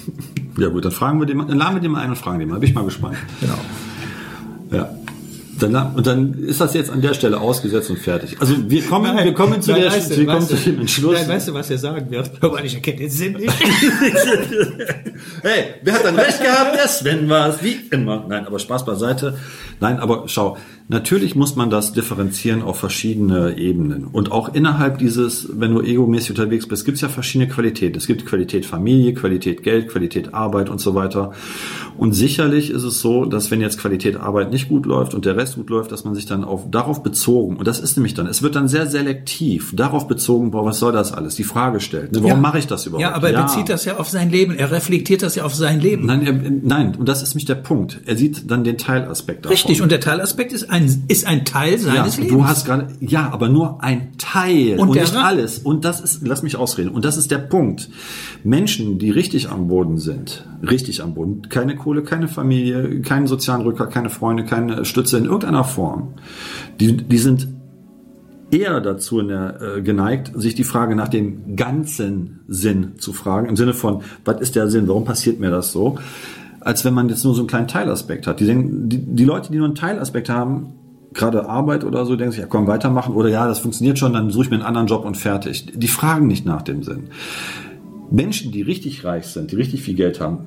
Ja gut, dann fragen wir den, mal- dann laden wir den mal ein und fragen den mal. Bin ich mal gespannt. genau. Ja. Dann, und dann ist das jetzt an der Stelle ausgesetzt und fertig. Also wir kommen, wir kommen zu, Nein, der, weißt du, wir kommen weißt zu du, dem Entschluss. Nein, weißt du, was er sagen wird? Weil ich erkenne den Sinn nicht. Hey, wer hat dann recht gehabt? Der Sven war es, wie immer. Nein, aber Spaß beiseite. Nein, aber schau, natürlich muss man das differenzieren auf verschiedene Ebenen. Und auch innerhalb dieses, wenn du egomäßig unterwegs bist, gibt es ja verschiedene Qualitäten. Es gibt Qualität Familie, Qualität Geld, Qualität Arbeit und so weiter. Und sicherlich ist es so, dass wenn jetzt Qualität Arbeit nicht gut läuft und der Rest gut läuft, dass man sich dann auf, darauf bezogen, und das ist nämlich dann, es wird dann sehr selektiv darauf bezogen, boah, was soll das alles? Die Frage stellt. Ne? Warum Ja. mache ich das überhaupt? Ja, aber er bezieht das ja auf sein Leben. Er reflektiert das ja auf sein Leben. Nein, er, nein, und das ist nicht der Punkt. Er sieht dann den Teilaspekt davon. Richtig. Und der Teilaspekt ist ein, ist ein Teil ja, seines Lebens. du hast gerade, ja, aber nur ein Teil Und und, nicht Ra- alles. Und das ist, lass mich ausreden. Und das ist der Punkt. Menschen, die richtig am Boden sind, richtig am Boden, keine Kohle, keine Familie, keinen sozialen Rücker, keine Freunde, keine Stütze in irgendeiner Form, die, die sind eher dazu in der, äh, geneigt, sich die Frage nach dem ganzen Sinn zu fragen, im Sinne von, was ist der Sinn, warum passiert mir das so, als wenn man jetzt nur so einen kleinen Teilaspekt hat. Die, denken, die, die Leute, die nur einen Teilaspekt haben, gerade Arbeit oder so, denken sich, ja komm, weitermachen oder ja, das funktioniert schon, dann suche ich mir einen anderen Job und fertig. Die fragen nicht nach dem Sinn. Menschen, die richtig reich sind, die richtig viel Geld haben,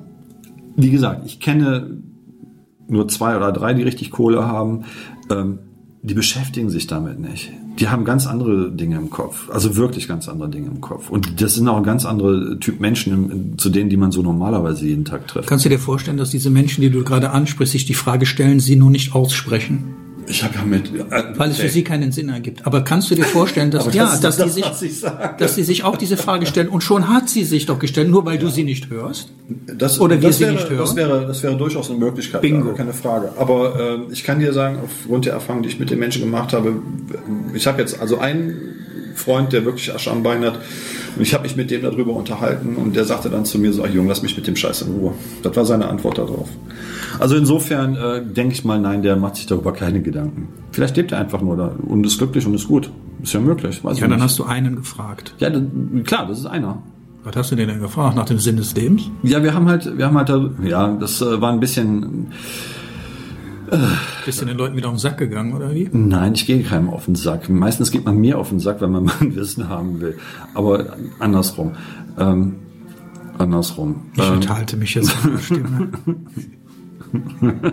wie gesagt, ich kenne nur zwei oder drei, die richtig Kohle haben, ähm, die beschäftigen sich damit nicht. Die haben ganz andere Dinge im Kopf, also wirklich ganz andere Dinge im Kopf. Und das sind auch ganz andere Typ Menschen, zu denen, die man so normalerweise jeden Tag trifft. Kannst du dir vorstellen, dass diese Menschen, die du gerade ansprichst, sich die Frage stellen, sie nur nicht aussprechen? Ich habe ja mit, äh, Weil es für sie keinen Sinn ergibt. Aber kannst du dir vorstellen, dass, ja, das ist dass, das, die sich, dass die sich auch diese Frage stellen und schon hat sie sich doch gestellt, nur weil du sie nicht hörst? Das, Oder wir sie wäre, nicht hören? Das wäre, das wäre durchaus eine Möglichkeit, Bingo. keine Frage. Aber äh, ich kann dir sagen, aufgrund der Erfahrung, die ich mit den Menschen gemacht habe, ich habe jetzt also einen Freund, der wirklich Asche am Bein hat, und ich habe mich mit dem darüber unterhalten und der sagte dann zu mir so, ach Junge, lass mich mit dem Scheiß in Ruhe. Das war seine Antwort darauf. Also insofern äh, denke ich mal, nein, der macht sich darüber keine Gedanken. Vielleicht lebt er einfach nur da und ist glücklich und ist gut. Ist ja möglich. Weiß Ja, dann nicht. hast du einen gefragt. ja, dann, klar, das ist einer. Was hast du denn denn gefragt? Nach dem Sinn des Lebens? Ja, wir haben halt, wir haben halt, ja, das äh, war ein bisschen, Bist du den Leuten wieder auf den Sack gegangen, oder wie? Nein, ich gehe keinem auf den Sack. Meistens geht man mir auf den Sack, wenn man mal ein Wissen haben will. Aber andersrum. Ähm, andersrum. Ich Ähm, enthalte mich jetzt von der Stimme.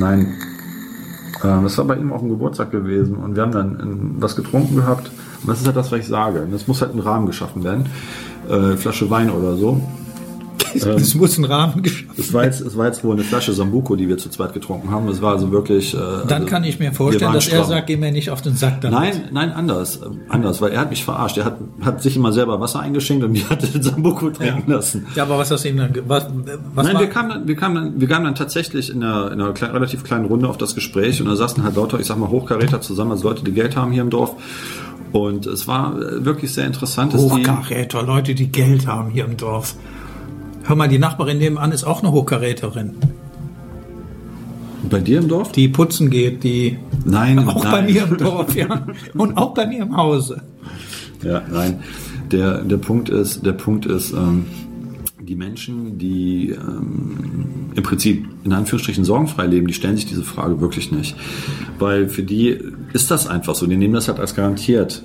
nein. Ähm, das war bei ihm auf dem Geburtstag gewesen und wir haben dann ähm, was getrunken gehabt. Und das ist halt das, was ich sage. Das muss halt ein Rahmen geschaffen werden. Äh, Flasche Wein oder so. Es muss ein Rahmen geschaffen Es war, jetzt, es war jetzt wohl eine Flasche Sambuco, die wir zu zweit getrunken haben. Es war also wirklich. Äh, Dann also, kann ich mir vorstellen, dass er sagt, geh mir nicht auf den Sack damit. Nein, nein, anders. äh, Anders, weil er hat mich verarscht. Er hat, hat sich immer selber Wasser eingeschenkt und mir hat den Sambuco trinken lassen. Ja, aber was hast du ihm dann, was, was Nein, war, wir kamen, dann, wir, kamen dann, wir kamen dann tatsächlich in einer, in einer kleinen, relativ kleinen Runde auf das Gespräch und da saßen halt lauter, ich sag mal, Hochkaräter zusammen, also Leute, die Geld haben hier im Dorf. Und es war äh, wirklich sehr interessant, die, Hochkaräter, Leute, die Geld haben hier im Dorf. Hör mal, die Nachbarin nebenan ist auch eine Hochkaräterin. bei dir im Dorf? Die putzen geht, die Nein, auch nein. bei mir im Dorf, ja. Und auch bei mir im Hause. Ja, nein. Der, der Punkt ist, der Punkt ist, ähm, die Menschen, die ähm, im Prinzip in Anführungsstrichen sorgenfrei leben, die stellen sich diese Frage wirklich nicht. Weil für die ist das einfach so. Die nehmen das halt als garantiert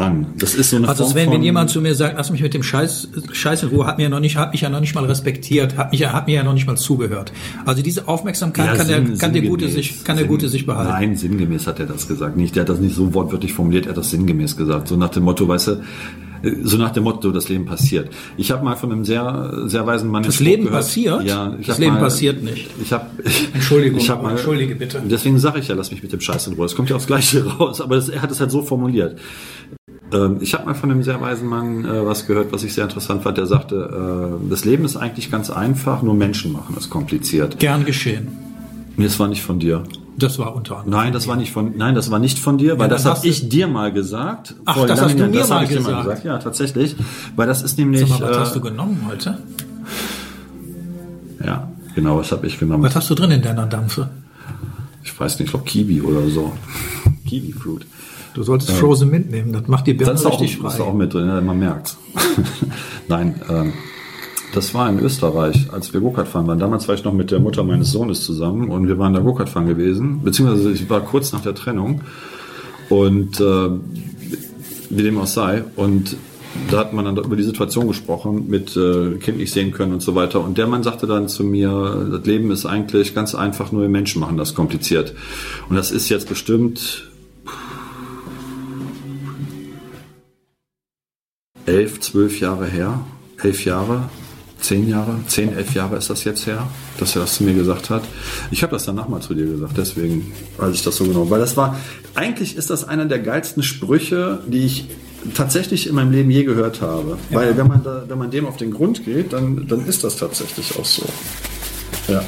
an. Das ist so eine Also Form Sven, wenn jemand zu mir sagt, lass mich mit dem Scheiß, Scheiß in Ruhe, hat mir ja noch nicht, hat mich ja noch nicht mal respektiert, hat mich, hat mir ja noch nicht mal zugehört. Also diese Aufmerksamkeit Ja, kann, der, sinn- kann der Gute sich, kann der Sinn- Gute sich behalten. Nein, sinngemäß hat er das gesagt. Nicht, der hat das nicht so wortwörtlich formuliert, er hat das sinngemäß gesagt. So nach dem Motto, weißt du, so nach dem Motto, das Leben passiert. Ich habe mal von einem sehr, sehr weisen Mann Das Spruch Leben gehört. passiert? Ja, ich Das hab Leben mal, passiert nicht. Ich habe, Entschuldigung, ich hab mal, entschuldige bitte. Deswegen sage ich ja, lass mich mit dem Scheiß in Ruhe. Es kommt ja aufs Gleiche raus, aber das, er hat es halt so formuliert. Ähm, ich habe mal von einem sehr weisen Mann äh, was gehört, was ich sehr interessant fand. Der sagte, äh, das Leben ist eigentlich ganz einfach, nur Menschen machen es kompliziert. Gern geschehen. Nee, das war nicht von dir. Das war unter anderem. Nein, das war nicht von, nein, das war nicht von dir, weil Ja, das habe ich dir mal gesagt. Ach, Vor das hast du mir das mal ich dir gesagt. Ja, tatsächlich, weil das ist nämlich. Sag mal, was äh, hast du genommen heute? Ja, genau, was habe ich genommen? Was hast du drin in deiner Dampfe? Ich weiß nicht, ich glaube Kiwi oder so. Kiwi Fruit. Du solltest Frozen Mint nehmen, das macht die Birne Das ist, auch, richtig das ist frei. auch mit drin, ja, man merkt. Nein, ähm, das war in Österreich, als wir Go-Kart fahren waren. Damals war ich noch mit der Mutter meines Sohnes zusammen und wir waren da Go-Kart fahren gewesen, beziehungsweise ich war kurz nach der Trennung und äh, wie dem auch sei. Und da hat man dann über die Situation gesprochen, mit äh, Kind nicht sehen können und so weiter. Und der Mann sagte dann zu mir, das Leben ist eigentlich ganz einfach, nur die Menschen machen das kompliziert. Und das ist jetzt bestimmt elf, zwölf Jahre her, elf Jahre, zehn Jahre, zehn, elf Jahre ist das jetzt her, dass er das zu mir gesagt hat. Ich habe das danach mal zu dir gesagt, deswegen weiß ich das so genau. Weil das war, eigentlich ist das einer der geilsten Sprüche, die ich tatsächlich in meinem Leben je gehört habe. Weil wenn man, da, wenn man dem auf den Grund geht, dann, dann ist das tatsächlich auch so. Ja.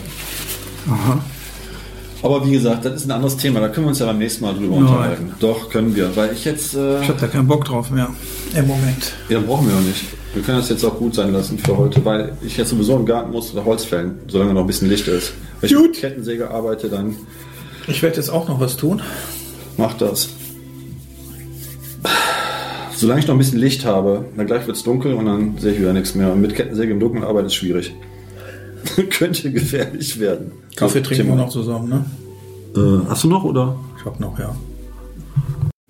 Aber wie gesagt, das ist ein anderes Thema. Da können wir uns ja beim nächsten Mal drüber unterhalten. Doch, können wir. Weil ich jetzt. Äh, Ich habe da keinen Bock drauf mehr. Im Moment. ja, brauchen wir auch nicht. Wir können das jetzt auch gut sein lassen für heute, weil ich jetzt sowieso im Garten muss oder Holz fällen, solange noch ein bisschen Licht ist. Wenn ich mit Kettensäge arbeite, dann Ich werde jetzt auch noch was tun. mach das. Solange ich noch ein bisschen Licht habe, dann gleich wird es dunkel und dann sehe ich wieder nichts mehr. Und mit Kettensäge im Dunkeln arbeiten ist schwierig. Könnte gefährlich werden. Kaffee trinken wir Thema. noch zusammen, ne? Äh, hast du noch oder? Ich hab noch, ja.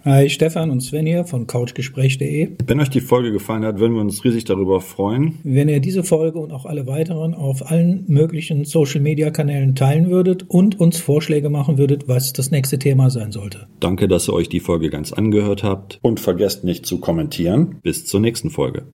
Hi, Stefan und Sven hier von couchgespräch.de. Wenn euch die Folge gefallen hat, würden wir uns riesig darüber freuen. Wenn ihr diese Folge und auch alle weiteren auf allen möglichen Social-Media-Kanälen teilen würdet und uns Vorschläge machen würdet, was das nächste Thema sein sollte. Danke, dass ihr euch die Folge ganz angehört habt. Und vergesst nicht zu kommentieren. Bis zur nächsten Folge.